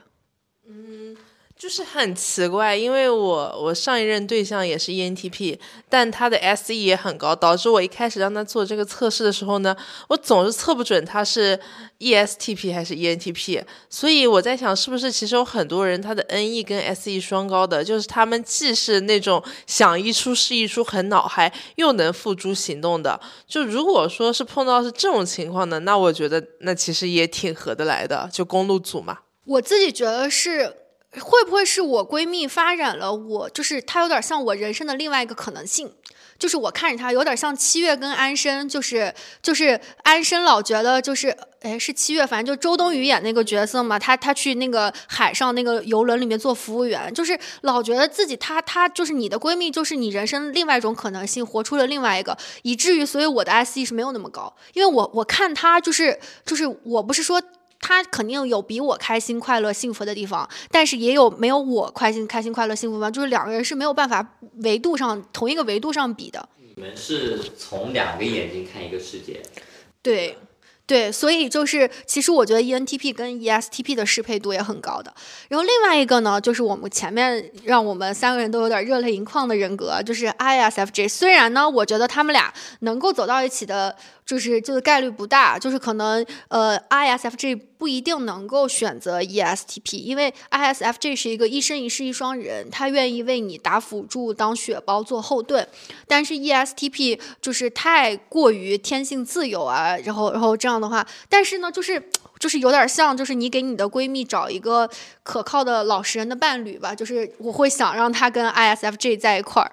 Speaker 1: 嗯，就是很奇怪，因为我我上一任对象也是 ENTP，但他的 SE 也很高，导致我一开始让他做这个测试的时候呢，我总是测不准他是 ESTP 还是 ENTP，所以我在想，是不是其实有很多人他的 NE 跟 SE 双高的，就是他们既是那种想一出是一出很脑嗨，又能付诸行动的。就如果说是碰到是这种情况呢，那我觉得那其实也挺合得来的，就公路组嘛。
Speaker 2: 我自己觉得是。会不会是我闺蜜发展了？我就是她有点像我人生的另外一个可能性，就是我看着她有点像七月跟安生，就是就是安生老觉得就是哎是七月，反正就周冬雨演那个角色嘛，她她去那个海上那个游轮里面做服务员，就是老觉得自己她她就是你的闺蜜，就是你人生另外一种可能性，活出了另外一个，以至于所以我的 S E 是没有那么高，因为我我看她就是就是我不是说。他肯定有比我开心、快乐、幸福的地方，但是也有没有我开心、开心、快乐、幸福吗？就是两个人是没有办法维度上同一个维度上比的。
Speaker 3: 你们是从两个眼睛看一个世界。
Speaker 2: 对。对，所以就是其实我觉得 ENTP 跟 ESTP 的适配度也很高的。然后另外一个呢，就是我们前面让我们三个人都有点热泪盈眶的人格，就是 ISFJ。虽然呢，我觉得他们俩能够走到一起的。就是这个概率不大，就是可能呃，ISFJ 不一定能够选择 ESTP，因为 ISFJ 是一个一生一世一双人，他愿意为你打辅助、当血包、做后盾，但是 ESTP 就是太过于天性自由啊，然后然后这样的话，但是呢，就是就是有点像，就是你给你的闺蜜找一个可靠的老实人的伴侣吧，就是我会想让她跟 ISFJ 在一块儿，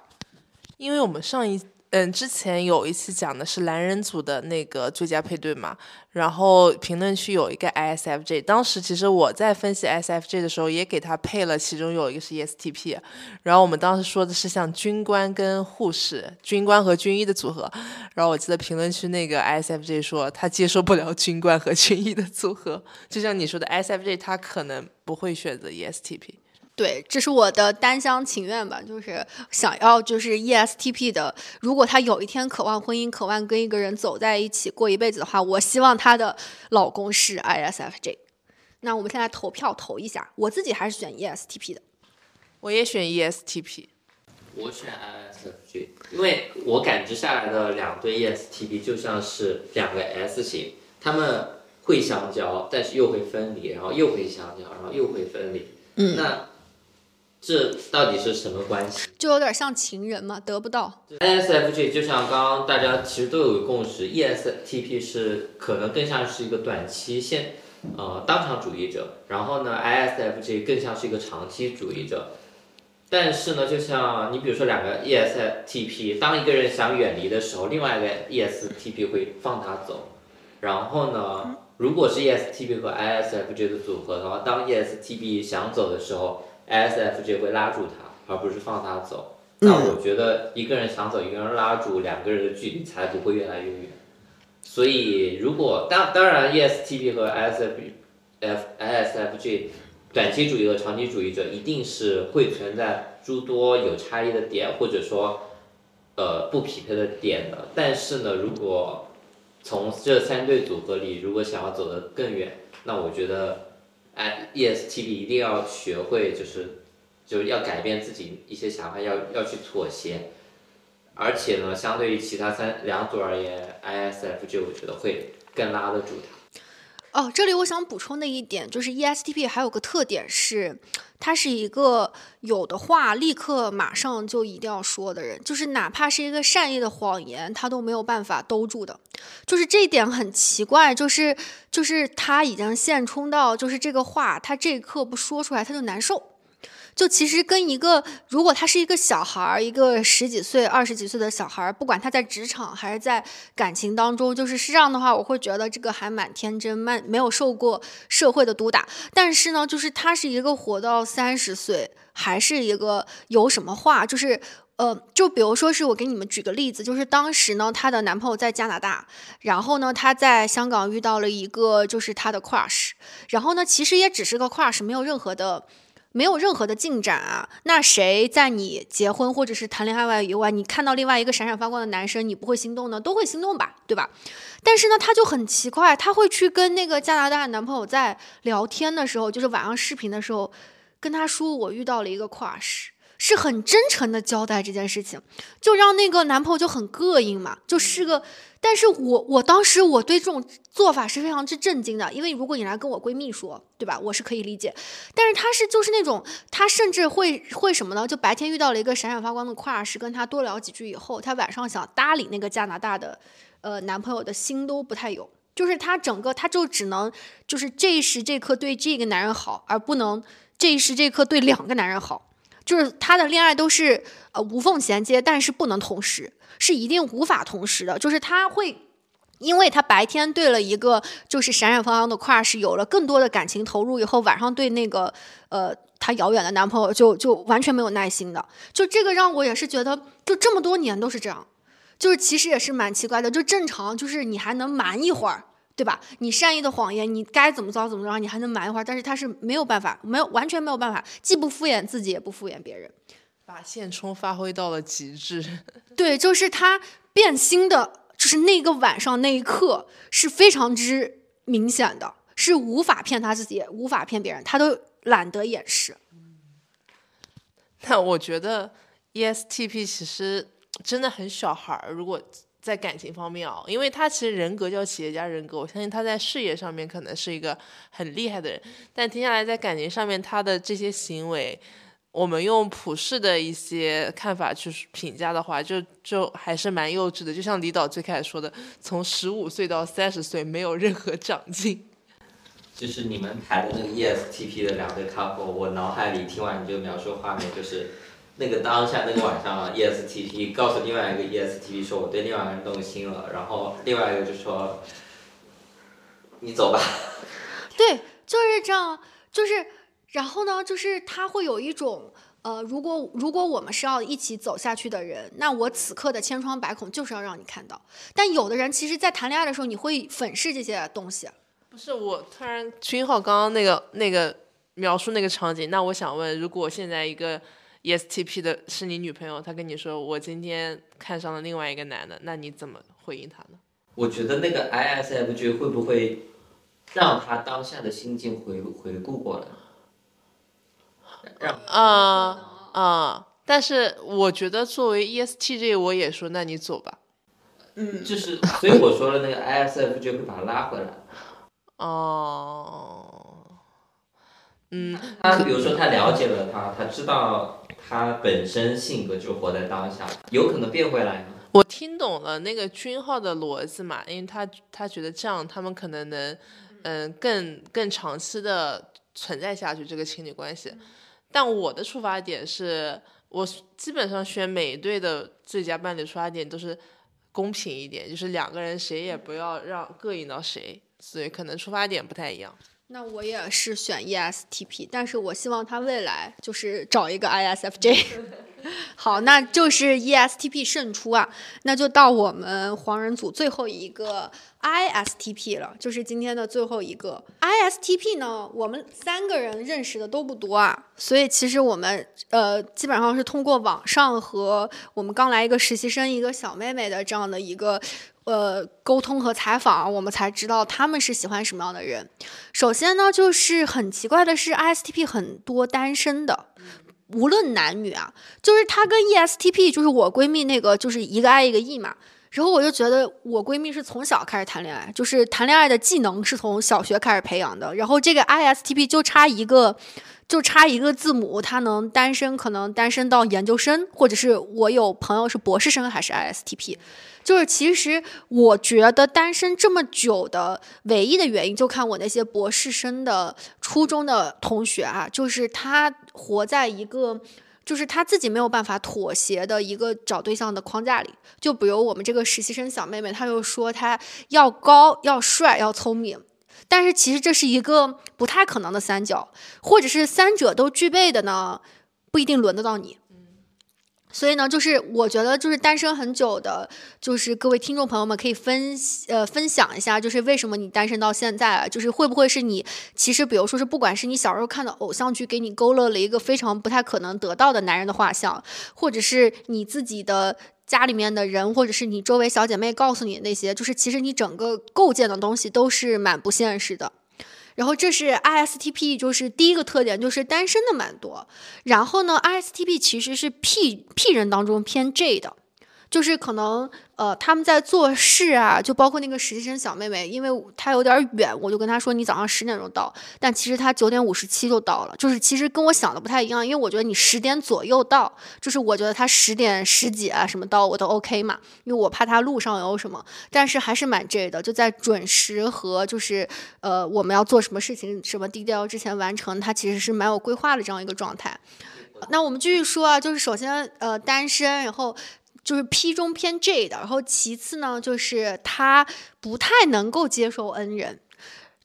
Speaker 1: 因为我们上一。嗯，之前有一期讲的是蓝人组的那个最佳配对嘛，然后评论区有一个 ISFJ，当时其实我在分析 ISFJ 的时候也给他配了，其中有一个是 ESTP，然后我们当时说的是像军官跟护士，军官和军医的组合，然后我记得评论区那个 ISFJ 说他接受不了军官和军医的组合，就像你说的 ISFJ 他可能不会选择 ESTP。
Speaker 2: 对，这是我的单厢情愿吧，就是想要就是 ESTP 的。如果她有一天渴望婚姻，渴望跟一个人走在一起过一辈子的话，我希望她的老公是 ISFJ。那我们现在投票投一下，我自己还是选 ESTP 的。
Speaker 1: 我也选 ESTP。
Speaker 3: 我选 ISFJ，因为我感知下来的两对 ESTP 就像是两个 S 型，他们会相交，但是又会分离，然后又会相交，然后又会分离。
Speaker 2: 嗯。
Speaker 3: 那。这到底是什么关系？
Speaker 2: 就有点像情人嘛，得不到。
Speaker 3: ISFJ 就像刚刚大家其实都有共识，ESTP 是可能更像是一个短期现，呃，当场主义者，然后呢，ISFJ 更像是一个长期主义者。但是呢，就像你比如说两个 ESTP，当一个人想远离的时候，另外一个 ESTP 会放他走。然后呢，如果是 ESTP 和 ISFJ 的组合的话，当 ESTP 想走的时候。ISFJ 会拉住他，而不是放他走。那我觉得一个人想走，一个人拉住，两个人的距离才不会越来越远。所以，如果当当然，ESTP 和 ISFJ，F ISFJ，短期主义和长期主义者一定是会存在诸多有差异的点，或者说，呃，不匹配的点的。但是呢，如果从这三对组合里，如果想要走得更远，那我觉得。哎，ESTP 一定要学会，就是，就是要改变自己一些想法，要要去妥协，而且呢，相对于其他三两组而言，ISFJ 我觉得会更拉得住他。
Speaker 2: 哦，这里我想补充的一点就是，ESTP 还有个特点是，他是一个有的话立刻马上就一定要说的人，就是哪怕是一个善意的谎言，他都没有办法兜住的。就是这一点很奇怪，就是就是他已经现充到，就是这个话他这一刻不说出来他就难受。就其实跟一个，如果他是一个小孩儿，一个十几岁、二十几岁的小孩儿，不管他在职场还是在感情当中，就是是这样的话，我会觉得这个还蛮天真，蛮没有受过社会的毒打。但是呢，就是他是一个活到三十岁，还是一个有什么话，就是呃，就比如说是我给你们举个例子，就是当时呢，她的男朋友在加拿大，然后呢，她在香港遇到了一个就是她的 crush，然后呢，其实也只是个 crush，没有任何的。没有任何的进展啊！那谁在你结婚或者是谈恋爱外以外，你看到另外一个闪闪发光的男生，你不会心动呢？都会心动吧，对吧？但是呢，他就很奇怪，他会去跟那个加拿大的男朋友在聊天的时候，就是晚上视频的时候，跟他说我遇到了一个 crush。是很真诚的交代这件事情，就让那个男朋友就很膈应嘛，就是个。但是我我当时我对这种做法是非常之震惊的，因为如果你来跟我闺蜜说，对吧，我是可以理解。但是她是就是那种，她甚至会会什么呢？就白天遇到了一个闪闪发光的 crush，跟他多聊几句以后，她晚上想搭理那个加拿大的呃男朋友的心都不太有，就是她整个她就只能就是这一时这刻对这个男人好，而不能这一时这刻对两个男人好。就是他的恋爱都是呃无缝衔接，但是不能同时，是一定无法同时的。就是他会，因为他白天对了一个就是闪闪发光的 crush 有了更多的感情投入以后，晚上对那个呃他遥远的男朋友就就完全没有耐心的。就这个让我也是觉得，就这么多年都是这样，就是其实也是蛮奇怪的。就正常就是你还能瞒一会儿。对吧？你善意的谎言，你该怎么着怎么着，你还能瞒一会儿。但是他是没有办法，没有完全没有办法，既不敷衍自己，也不敷衍别人，
Speaker 1: 把现充发挥到了极致。
Speaker 2: 对，就是他变心的，就是那个晚上那一刻是非常之明显的，是无法骗他自己，无法骗别人，他都懒得掩饰。
Speaker 1: 那我觉得 ESTP 其实真的很小孩儿，如果。在感情方面啊，因为他其实人格叫企业家人格，我相信他在事业上面可能是一个很厉害的人，但听下来在感情上面他的这些行为，我们用普世的一些看法去评价的话，就就还是蛮幼稚的。就像李导最开始说的，从十五岁到三十岁没有任何长进。
Speaker 3: 就是你们排的那个 ESTP 的两对 couple，我脑海里听完你这个描述画面就是。那个当下那个晚上，ESTP 告诉另外一个 ESTP 说我对另外一个人动心了，然后另外一个就说，你走吧。
Speaker 2: 对，就是这样，就是，然后呢，就是他会有一种，呃，如果如果我们是要一起走下去的人，那我此刻的千疮百孔就是要让你看到。但有的人其实，在谈恋爱的时候，你会粉饰这些东西。
Speaker 1: 不是，我突然君浩刚刚那个那个描述那个场景，那我想问，如果现在一个。ESTP 的是你女朋友，她跟你说我今天看上了另外一个男的，那你怎么回应她呢？
Speaker 3: 我觉得那个 ISFJ 会不会让他当下的心境回回顾过来？让
Speaker 1: 啊啊！但是我觉得作为 ESTJ，我也说那你走吧。
Speaker 3: 嗯，就是所以我说了那个 ISFJ 会把他拉回来。
Speaker 1: 哦，嗯，
Speaker 3: 他比如说他了解了他，他知道。他本身性格就活在当下，有可能变回来
Speaker 1: 我听懂了那个君浩的逻辑嘛，因为他他觉得这样他们可能能，嗯，更更长期的存在下去这个情侣关系。但我的出发点是我基本上选每一对的最佳伴侣出发点都是公平一点，就是两个人谁也不要让膈应到谁，所以可能出发点不太一样。
Speaker 2: 那我也是选 ESTP，但是我希望他未来就是找一个 ISFJ。好，那就是 ESTP 胜出啊！那就到我们黄人组最后一个 ISTP 了，就是今天的最后一个 ISTP 呢。我们三个人认识的都不多啊，所以其实我们呃基本上是通过网上和我们刚来一个实习生一个小妹妹的这样的一个。呃，沟通和采访，我们才知道他们是喜欢什么样的人。首先呢，就是很奇怪的是，ISTP 很多单身的，无论男女啊，就是他跟 ESTP，就是我闺蜜那个，就是一个 I 一个 E 嘛。然后我就觉得我闺蜜是从小开始谈恋爱，就是谈恋爱的技能是从小学开始培养的。然后这个 ISTP 就差一个，就差一个字母，她能单身，可能单身到研究生，或者是我有朋友是博士生还是 ISTP。就是其实我觉得单身这么久的唯一的原因，就看我那些博士生的初中的同学啊，就是他活在一个，就是他自己没有办法妥协的一个找对象的框架里。就比如我们这个实习生小妹妹，她又说她要高、要帅、要聪明，但是其实这是一个不太可能的三角，或者是三者都具备的呢，不一定轮得到你。所以呢，就是我觉得，就是单身很久的，就是各位听众朋友们可以分呃分享一下，就是为什么你单身到现在啊？就是会不会是你其实，比如说是，不管是你小时候看的偶像剧，给你勾勒了一个非常不太可能得到的男人的画像，或者是你自己的家里面的人，或者是你周围小姐妹告诉你那些，就是其实你整个构建的东西都是蛮不现实的。然后这是 ISTP，就是第一个特点，就是单身的蛮多。然后呢，ISTP 其实是 P P 人当中偏 J 的。就是可能，呃，他们在做事啊，就包括那个实习生小妹妹，因为她有点远，我就跟她说你早上十点钟到，但其实她九点五十七就到了，就是其实跟我想的不太一样，因为我觉得你十点左右到，就是我觉得她十点十几啊什么到我都 OK 嘛，因为我怕她路上有什么，但是还是蛮 J 的，就在准时和就是呃我们要做什么事情什么低调之前完成，她其实是蛮有规划的这样一个状态。那我们继续说啊，就是首先呃单身，然后。就是 P 中偏 J 的，然后其次呢，就是他不太能够接受 N 人，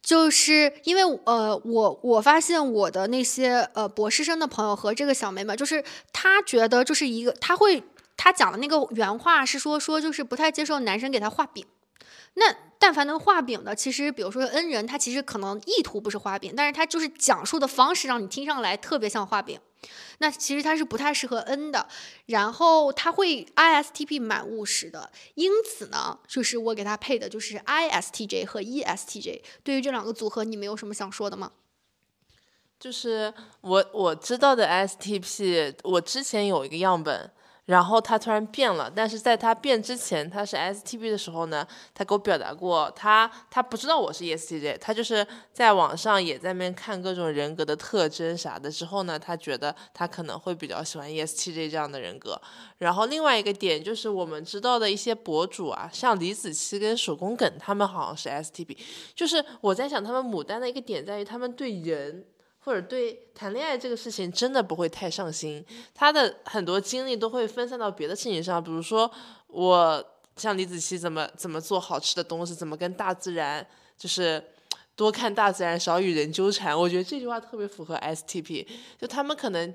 Speaker 2: 就是因为呃，我我发现我的那些呃博士生的朋友和这个小妹妹，就是他觉得就是一个他会他讲的那个原话是说说就是不太接受男生给他画饼，那但凡能画饼的，其实比如说 N 人，他其实可能意图不是画饼，但是他就是讲述的方式让你听上来特别像画饼。那其实它是不太适合 N 的，然后它会 ISTP 蛮务实的，因此呢，就是我给它配的就是 ISTJ 和 ESTJ。对于这两个组合，你们有什么想说的吗？
Speaker 1: 就是我我知道的 STP，我之前有一个样本。然后他突然变了，但是在他变之前，他是 S T P 的时候呢，他给我表达过，他他不知道我是 E S T J，他就是在网上也在那边看各种人格的特征啥的，之后呢，他觉得他可能会比较喜欢 E S T J 这样的人格。然后另外一个点就是我们知道的一些博主啊，像李子柒跟手工梗，他们好像是 S T P，就是我在想他们牡丹的一个点在于他们对人。或者对谈恋爱这个事情真的不会太上心，他的很多精力都会分散到别的事情上，比如说我像李子柒怎么怎么做好吃的东西，怎么跟大自然就是多看大自然，少与人纠缠。我觉得这句话特别符合 STP，就他们可能。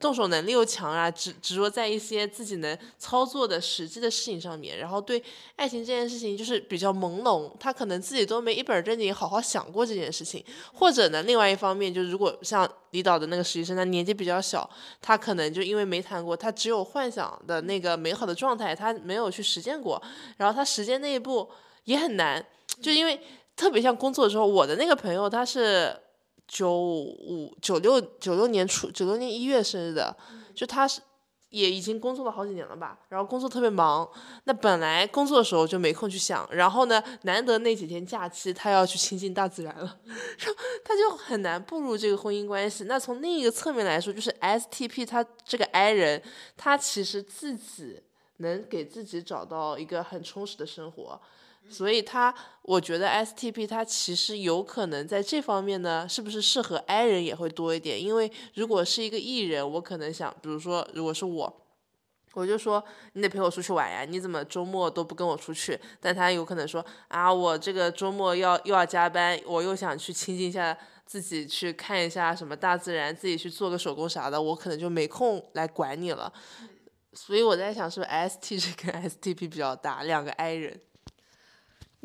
Speaker 1: 动手能力又强啊，执执着在一些自己能操作的实际的事情上面，然后对爱情这件事情就是比较朦胧，他可能自己都没一本正经好好想过这件事情，或者呢，另外一方面就是如果像李导的那个实习生，他年纪比较小，他可能就因为没谈过，他只有幻想的那个美好的状态，他没有去实践过，然后他实践那一步也很难，就因为特别像工作的时候，我的那个朋友他是。九五九六九六年初九六年一月生日的，就他是也已经工作了好几年了吧，然后工作特别忙，那本来工作的时候就没空去想，然后呢，难得那几天假期他要去亲近大自然了，他就很难步入这个婚姻关系。那从另一个侧面来说，就是 STP 他这个 I 人，他其实自己能给自己找到一个很充实的生活。所以他，我觉得 STP 他其实有可能在这方面呢，是不是适合 I 人也会多一点？因为如果是一个 E 人，我可能想，比如说如果是我，我就说你得陪我出去玩呀，你怎么周末都不跟我出去？但他有可能说啊，我这个周末要又要加班，我又想去亲近一下自己，去看一下什么大自然，自己去做个手工啥的，我可能就没空来管你了。所以我在想，是不是 S T 这跟 STP 比较大，两个 I 人。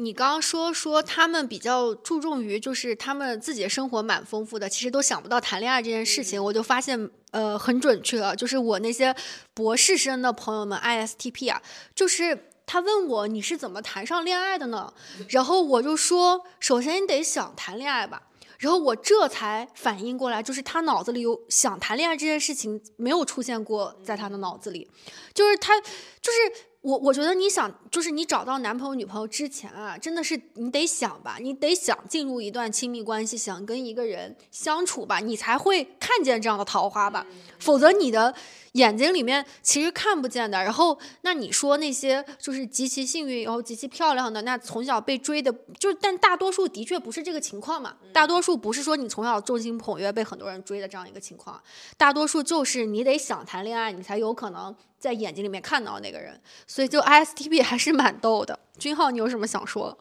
Speaker 2: 你刚刚说说他们比较注重于，就是他们自己的生活蛮丰富的，其实都想不到谈恋爱这件事情。我就发现，呃，很准确，就是我那些博士生的朋友们，ISTP 啊，就是他问我你是怎么谈上恋爱的呢？然后我就说，首先你得想谈恋爱吧。然后我这才反应过来，就是他脑子里有想谈恋爱这件事情没有出现过在他的脑子里，就是他就是。我我觉得你想，就是你找到男朋友女朋友之前啊，真的是你得想吧，你得想进入一段亲密关系，想跟一个人相处吧，你才会看见这样的桃花吧，否则你的。眼睛里面其实看不见的，然后那你说那些就是极其幸运，然后极其漂亮的，那从小被追的，就但大多数的确不是这个情况嘛。大多数不是说你从小众星捧月被很多人追的这样一个情况，大多数就是你得想谈恋爱，你才有可能在眼睛里面看到那个人。所以就 ISTP 还是蛮逗的。君浩，你有什么想说？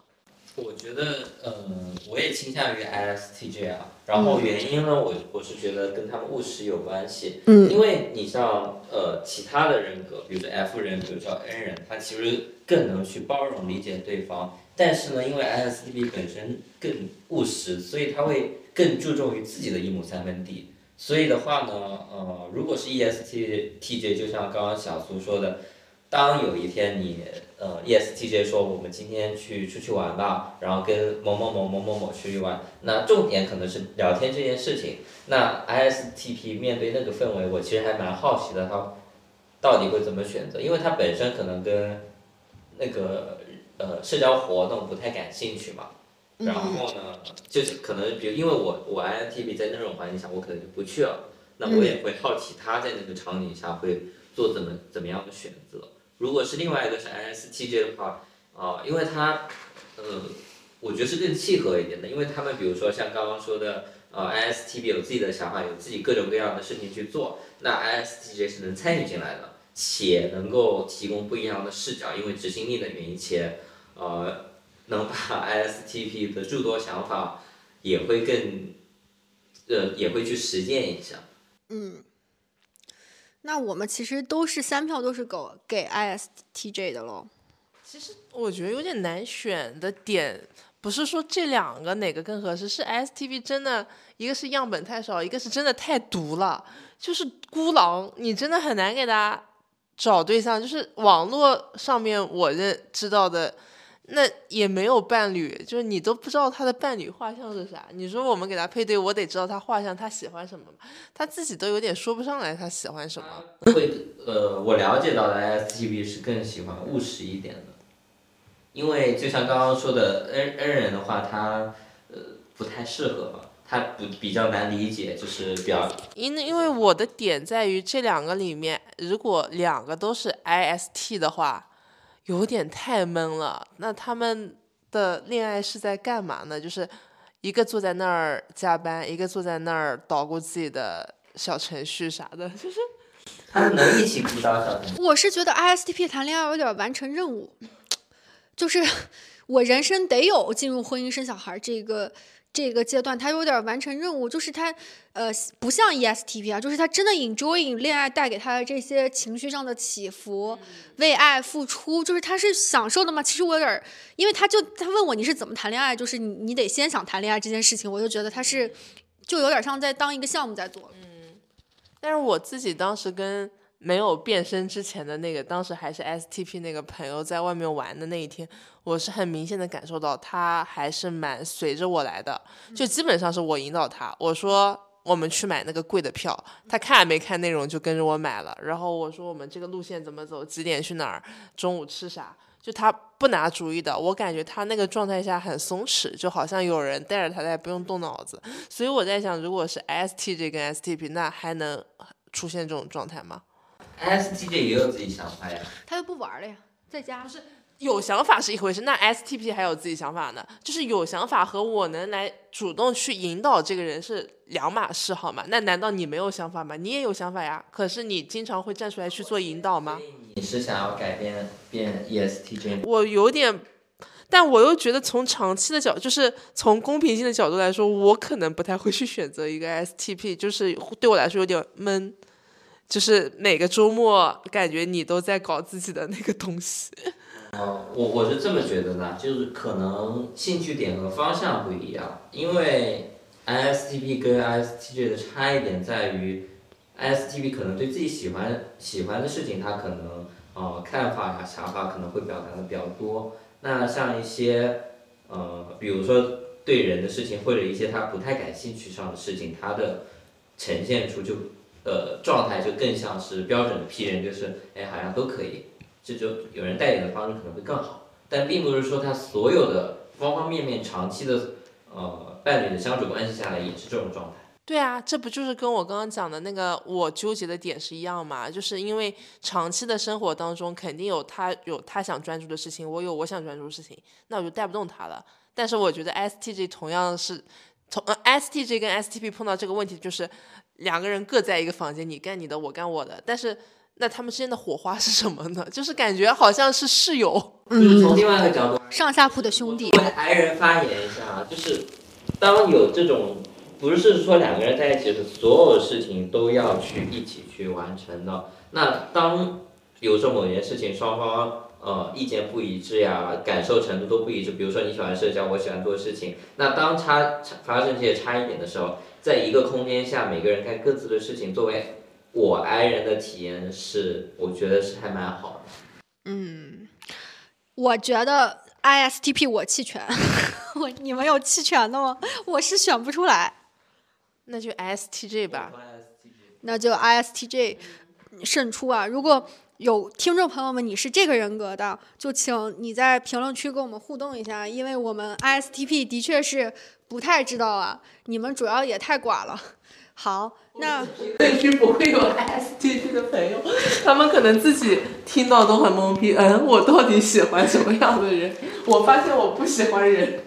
Speaker 3: 我觉得，嗯，我也倾向于 ISTJ 啊。然后原因呢，我我是觉得跟他们务实有关系。嗯。因为你像呃其他的人格，比如说 F 人，比如说 N 人，他其实更能去包容理解对方。但是呢，因为 ISTP 本身更务实，所以他会更注重于自己的一亩三分地。所以的话呢，呃，如果是 ESTTJ，就像刚刚小苏说的。当有一天你呃 ESTJ 说我们今天去出去玩吧，然后跟某某某某某某出去玩，那重点可能是聊天这件事情。那 ISTP 面对那个氛围，我其实还蛮好奇的，他到底会怎么选择？因为他本身可能跟那个呃社交活动不太感兴趣嘛。然后呢，就是可能比如因为我我 INTP 在那种环境下，我可能就不去了。那我也会好奇他在那个场景下会做怎么怎么样的选择。如果是另外一个是 ISTJ 的话，啊、因为他，呃，我觉得是更契合一点的，因为他们比如说像刚刚说的，呃，ISTB 有自己的想法，有自己各种各样的事情去做，那 ISTJ 是能参与进来的，且能够提供不一样的视角，因为执行力的原因，且呃，能把 ISTP 的诸多想法也会更，呃，也会去实践一下。
Speaker 2: 嗯，那我们其实都是三票都是给给 ISTJ 的喽。
Speaker 1: 其实我觉得有点难选的点，不是说这两个哪个更合适，是 STP 真的一个是样本太少，一个是真的太毒了，就是孤狼，你真的很难给大家找对象。就是网络上面我认知道的，那也没有伴侣，就是你都不知道他的伴侣画像是啥。你说我们给他配对，我得知道他画像，他喜欢什么吗？他自己都有点说不上来他喜欢什么。
Speaker 3: 会呃，我了解到的 ISTP 是更喜欢务实一点的，因为就像刚刚说的，N N 人的话，他呃不太适合嘛，他不比较难理解，就是比较
Speaker 1: 因因为我的点在于这两个里面，如果两个都是 IST 的话，有点太闷了。那他们的恋爱是在干嘛呢？就是一个坐在那儿加班，一个坐在那儿捣鼓自己的小程序啥的，就是
Speaker 3: 他们能一起孤捣。
Speaker 2: 我是觉得 ISTP 谈恋爱有点完成任务，就是我人生得有进入婚姻生小孩这个这个阶段，他有点完成任务，就是他呃不像 ESTP 啊，就是他真的 enjoying 恋爱带给他的这些情绪上的起伏，为爱付出，就是他是享受的嘛。其实我有点，因为他就他问我你是怎么谈恋爱，就是你你得先想谈恋爱这件事情，我就觉得他是就有点像在当一个项目在做。
Speaker 1: 嗯但是我自己当时跟没有变身之前的那个，当时还是 STP 那个朋友在外面玩的那一天，我是很明显的感受到他还是蛮随着我来的，就基本上是我引导他，我说我们去买那个贵的票，他看也没看内容就跟着我买了，然后我说我们这个路线怎么走，几点去哪儿，中午吃啥。就他不拿主意的，我感觉他那个状态下很松弛，就好像有人带着他，在不用动脑子。所以我在想，如果是 STJ 跟 STP，那还能出现这种状态吗？
Speaker 3: ISTJ 也有自己想法呀，
Speaker 2: 他又不玩了呀，在家不是
Speaker 1: 有想法是一回事，那 STP 还有自己想法呢？就是有想法和我能来主动去引导这个人是两码事，好吗？那难道你没有想法吗？你也有想法呀，可是你经常会站出来去做引导吗？
Speaker 3: 你是想要改变变 E ESTJ？
Speaker 1: 我有点，但我又觉得从长期的角，就是从公平性的角度来说，我可能不太会去选择一个 STP，就是对我来说有点闷，就是每个周末感觉你都在搞自己的那个东西。
Speaker 3: 呃，我我是这么觉得的，就是可能兴趣点和方向不一样，因为 ISTP 跟 ISTJ 的差异点在于，ISTP 可能对自己喜欢喜欢的事情，他可能呃看法呀、想法可能会表达的比较多。那像一些呃，比如说对人的事情，或者一些他不太感兴趣上的事情，他的呈现出就呃状态就更像是标准的 P 人，就是哎好像都可以。这就有人带领的方式可能会更好，但并不是说他所有的方方面面长期的呃伴侣的相处关系下来也是这种状态。
Speaker 1: 对啊，这不就是跟我刚刚讲的那个我纠结的点是一样嘛？就是因为长期的生活当中，肯定有他有他想专注的事情，我有我想专注的事情，那我就带不动他了。但是我觉得 STJ 同样是，同呃 STJ 跟 STP 碰到这个问题，就是两个人各在一个房间，你干你的，我干我的，但是那他们之间的火花是什么呢？就是感觉好像是室友。
Speaker 3: 就是从另外一个角度，
Speaker 2: 上下铺的兄弟。
Speaker 3: 为 I 人发言一下啊，就是当有这种不是说两个人在一起的所有事情都要去一起去完成的，那当有时候某件事情双方呃意见不一致呀，感受程度都不一致，比如说你喜欢社交，我喜欢做事情，那当差差发生这些差异点的时候，在一个空间下，每个人干各自的事情，作为我 I 人的体验是，我觉得是还蛮好的。
Speaker 2: 嗯，我觉得 ISTP 我弃权，我 你们有弃权的吗？我是选不出来，
Speaker 1: 那就 STJ 吧。
Speaker 2: 那就 ISTJ 胜出啊！如果有听众朋友们你是这个人格的，就请你在评论区跟我们互动一下，因为我们 ISTP 的确是不太知道啊，你们主要也太寡了。好，那
Speaker 1: 评论区不会有 STP 的朋友，他们可能自己听到都很懵逼。嗯，我到底喜欢什么样的人？我发现我不喜欢人。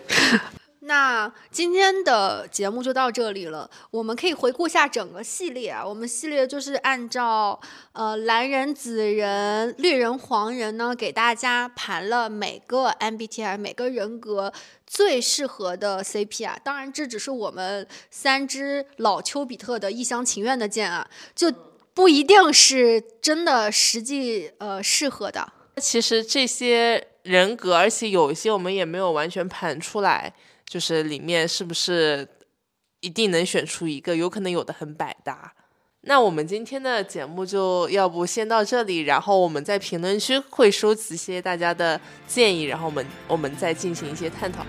Speaker 2: 那今天的节目就到这里了。我们可以回顾一下整个系列啊。我们系列就是按照呃蓝人、紫人、绿人、黄人呢，给大家盘了每个 MBTI 每个人格最适合的 CP 啊。当然，这只是我们三只老丘比特的一厢情愿的剑啊，就不一定是真的实际呃适合的。
Speaker 1: 其实这些人格，而且有一些我们也没有完全盘出来。就是里面是不是一定能选出一个？有可能有的很百搭。那我们今天的节目就要不先到这里，然后我们在评论区会收集一些大家的建议，然后我们我们再进行一些探讨。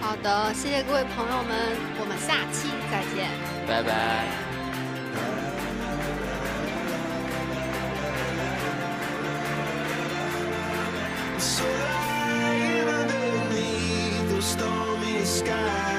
Speaker 2: 好的，谢谢各位朋友们，我们下期再见，
Speaker 3: 拜拜。sky.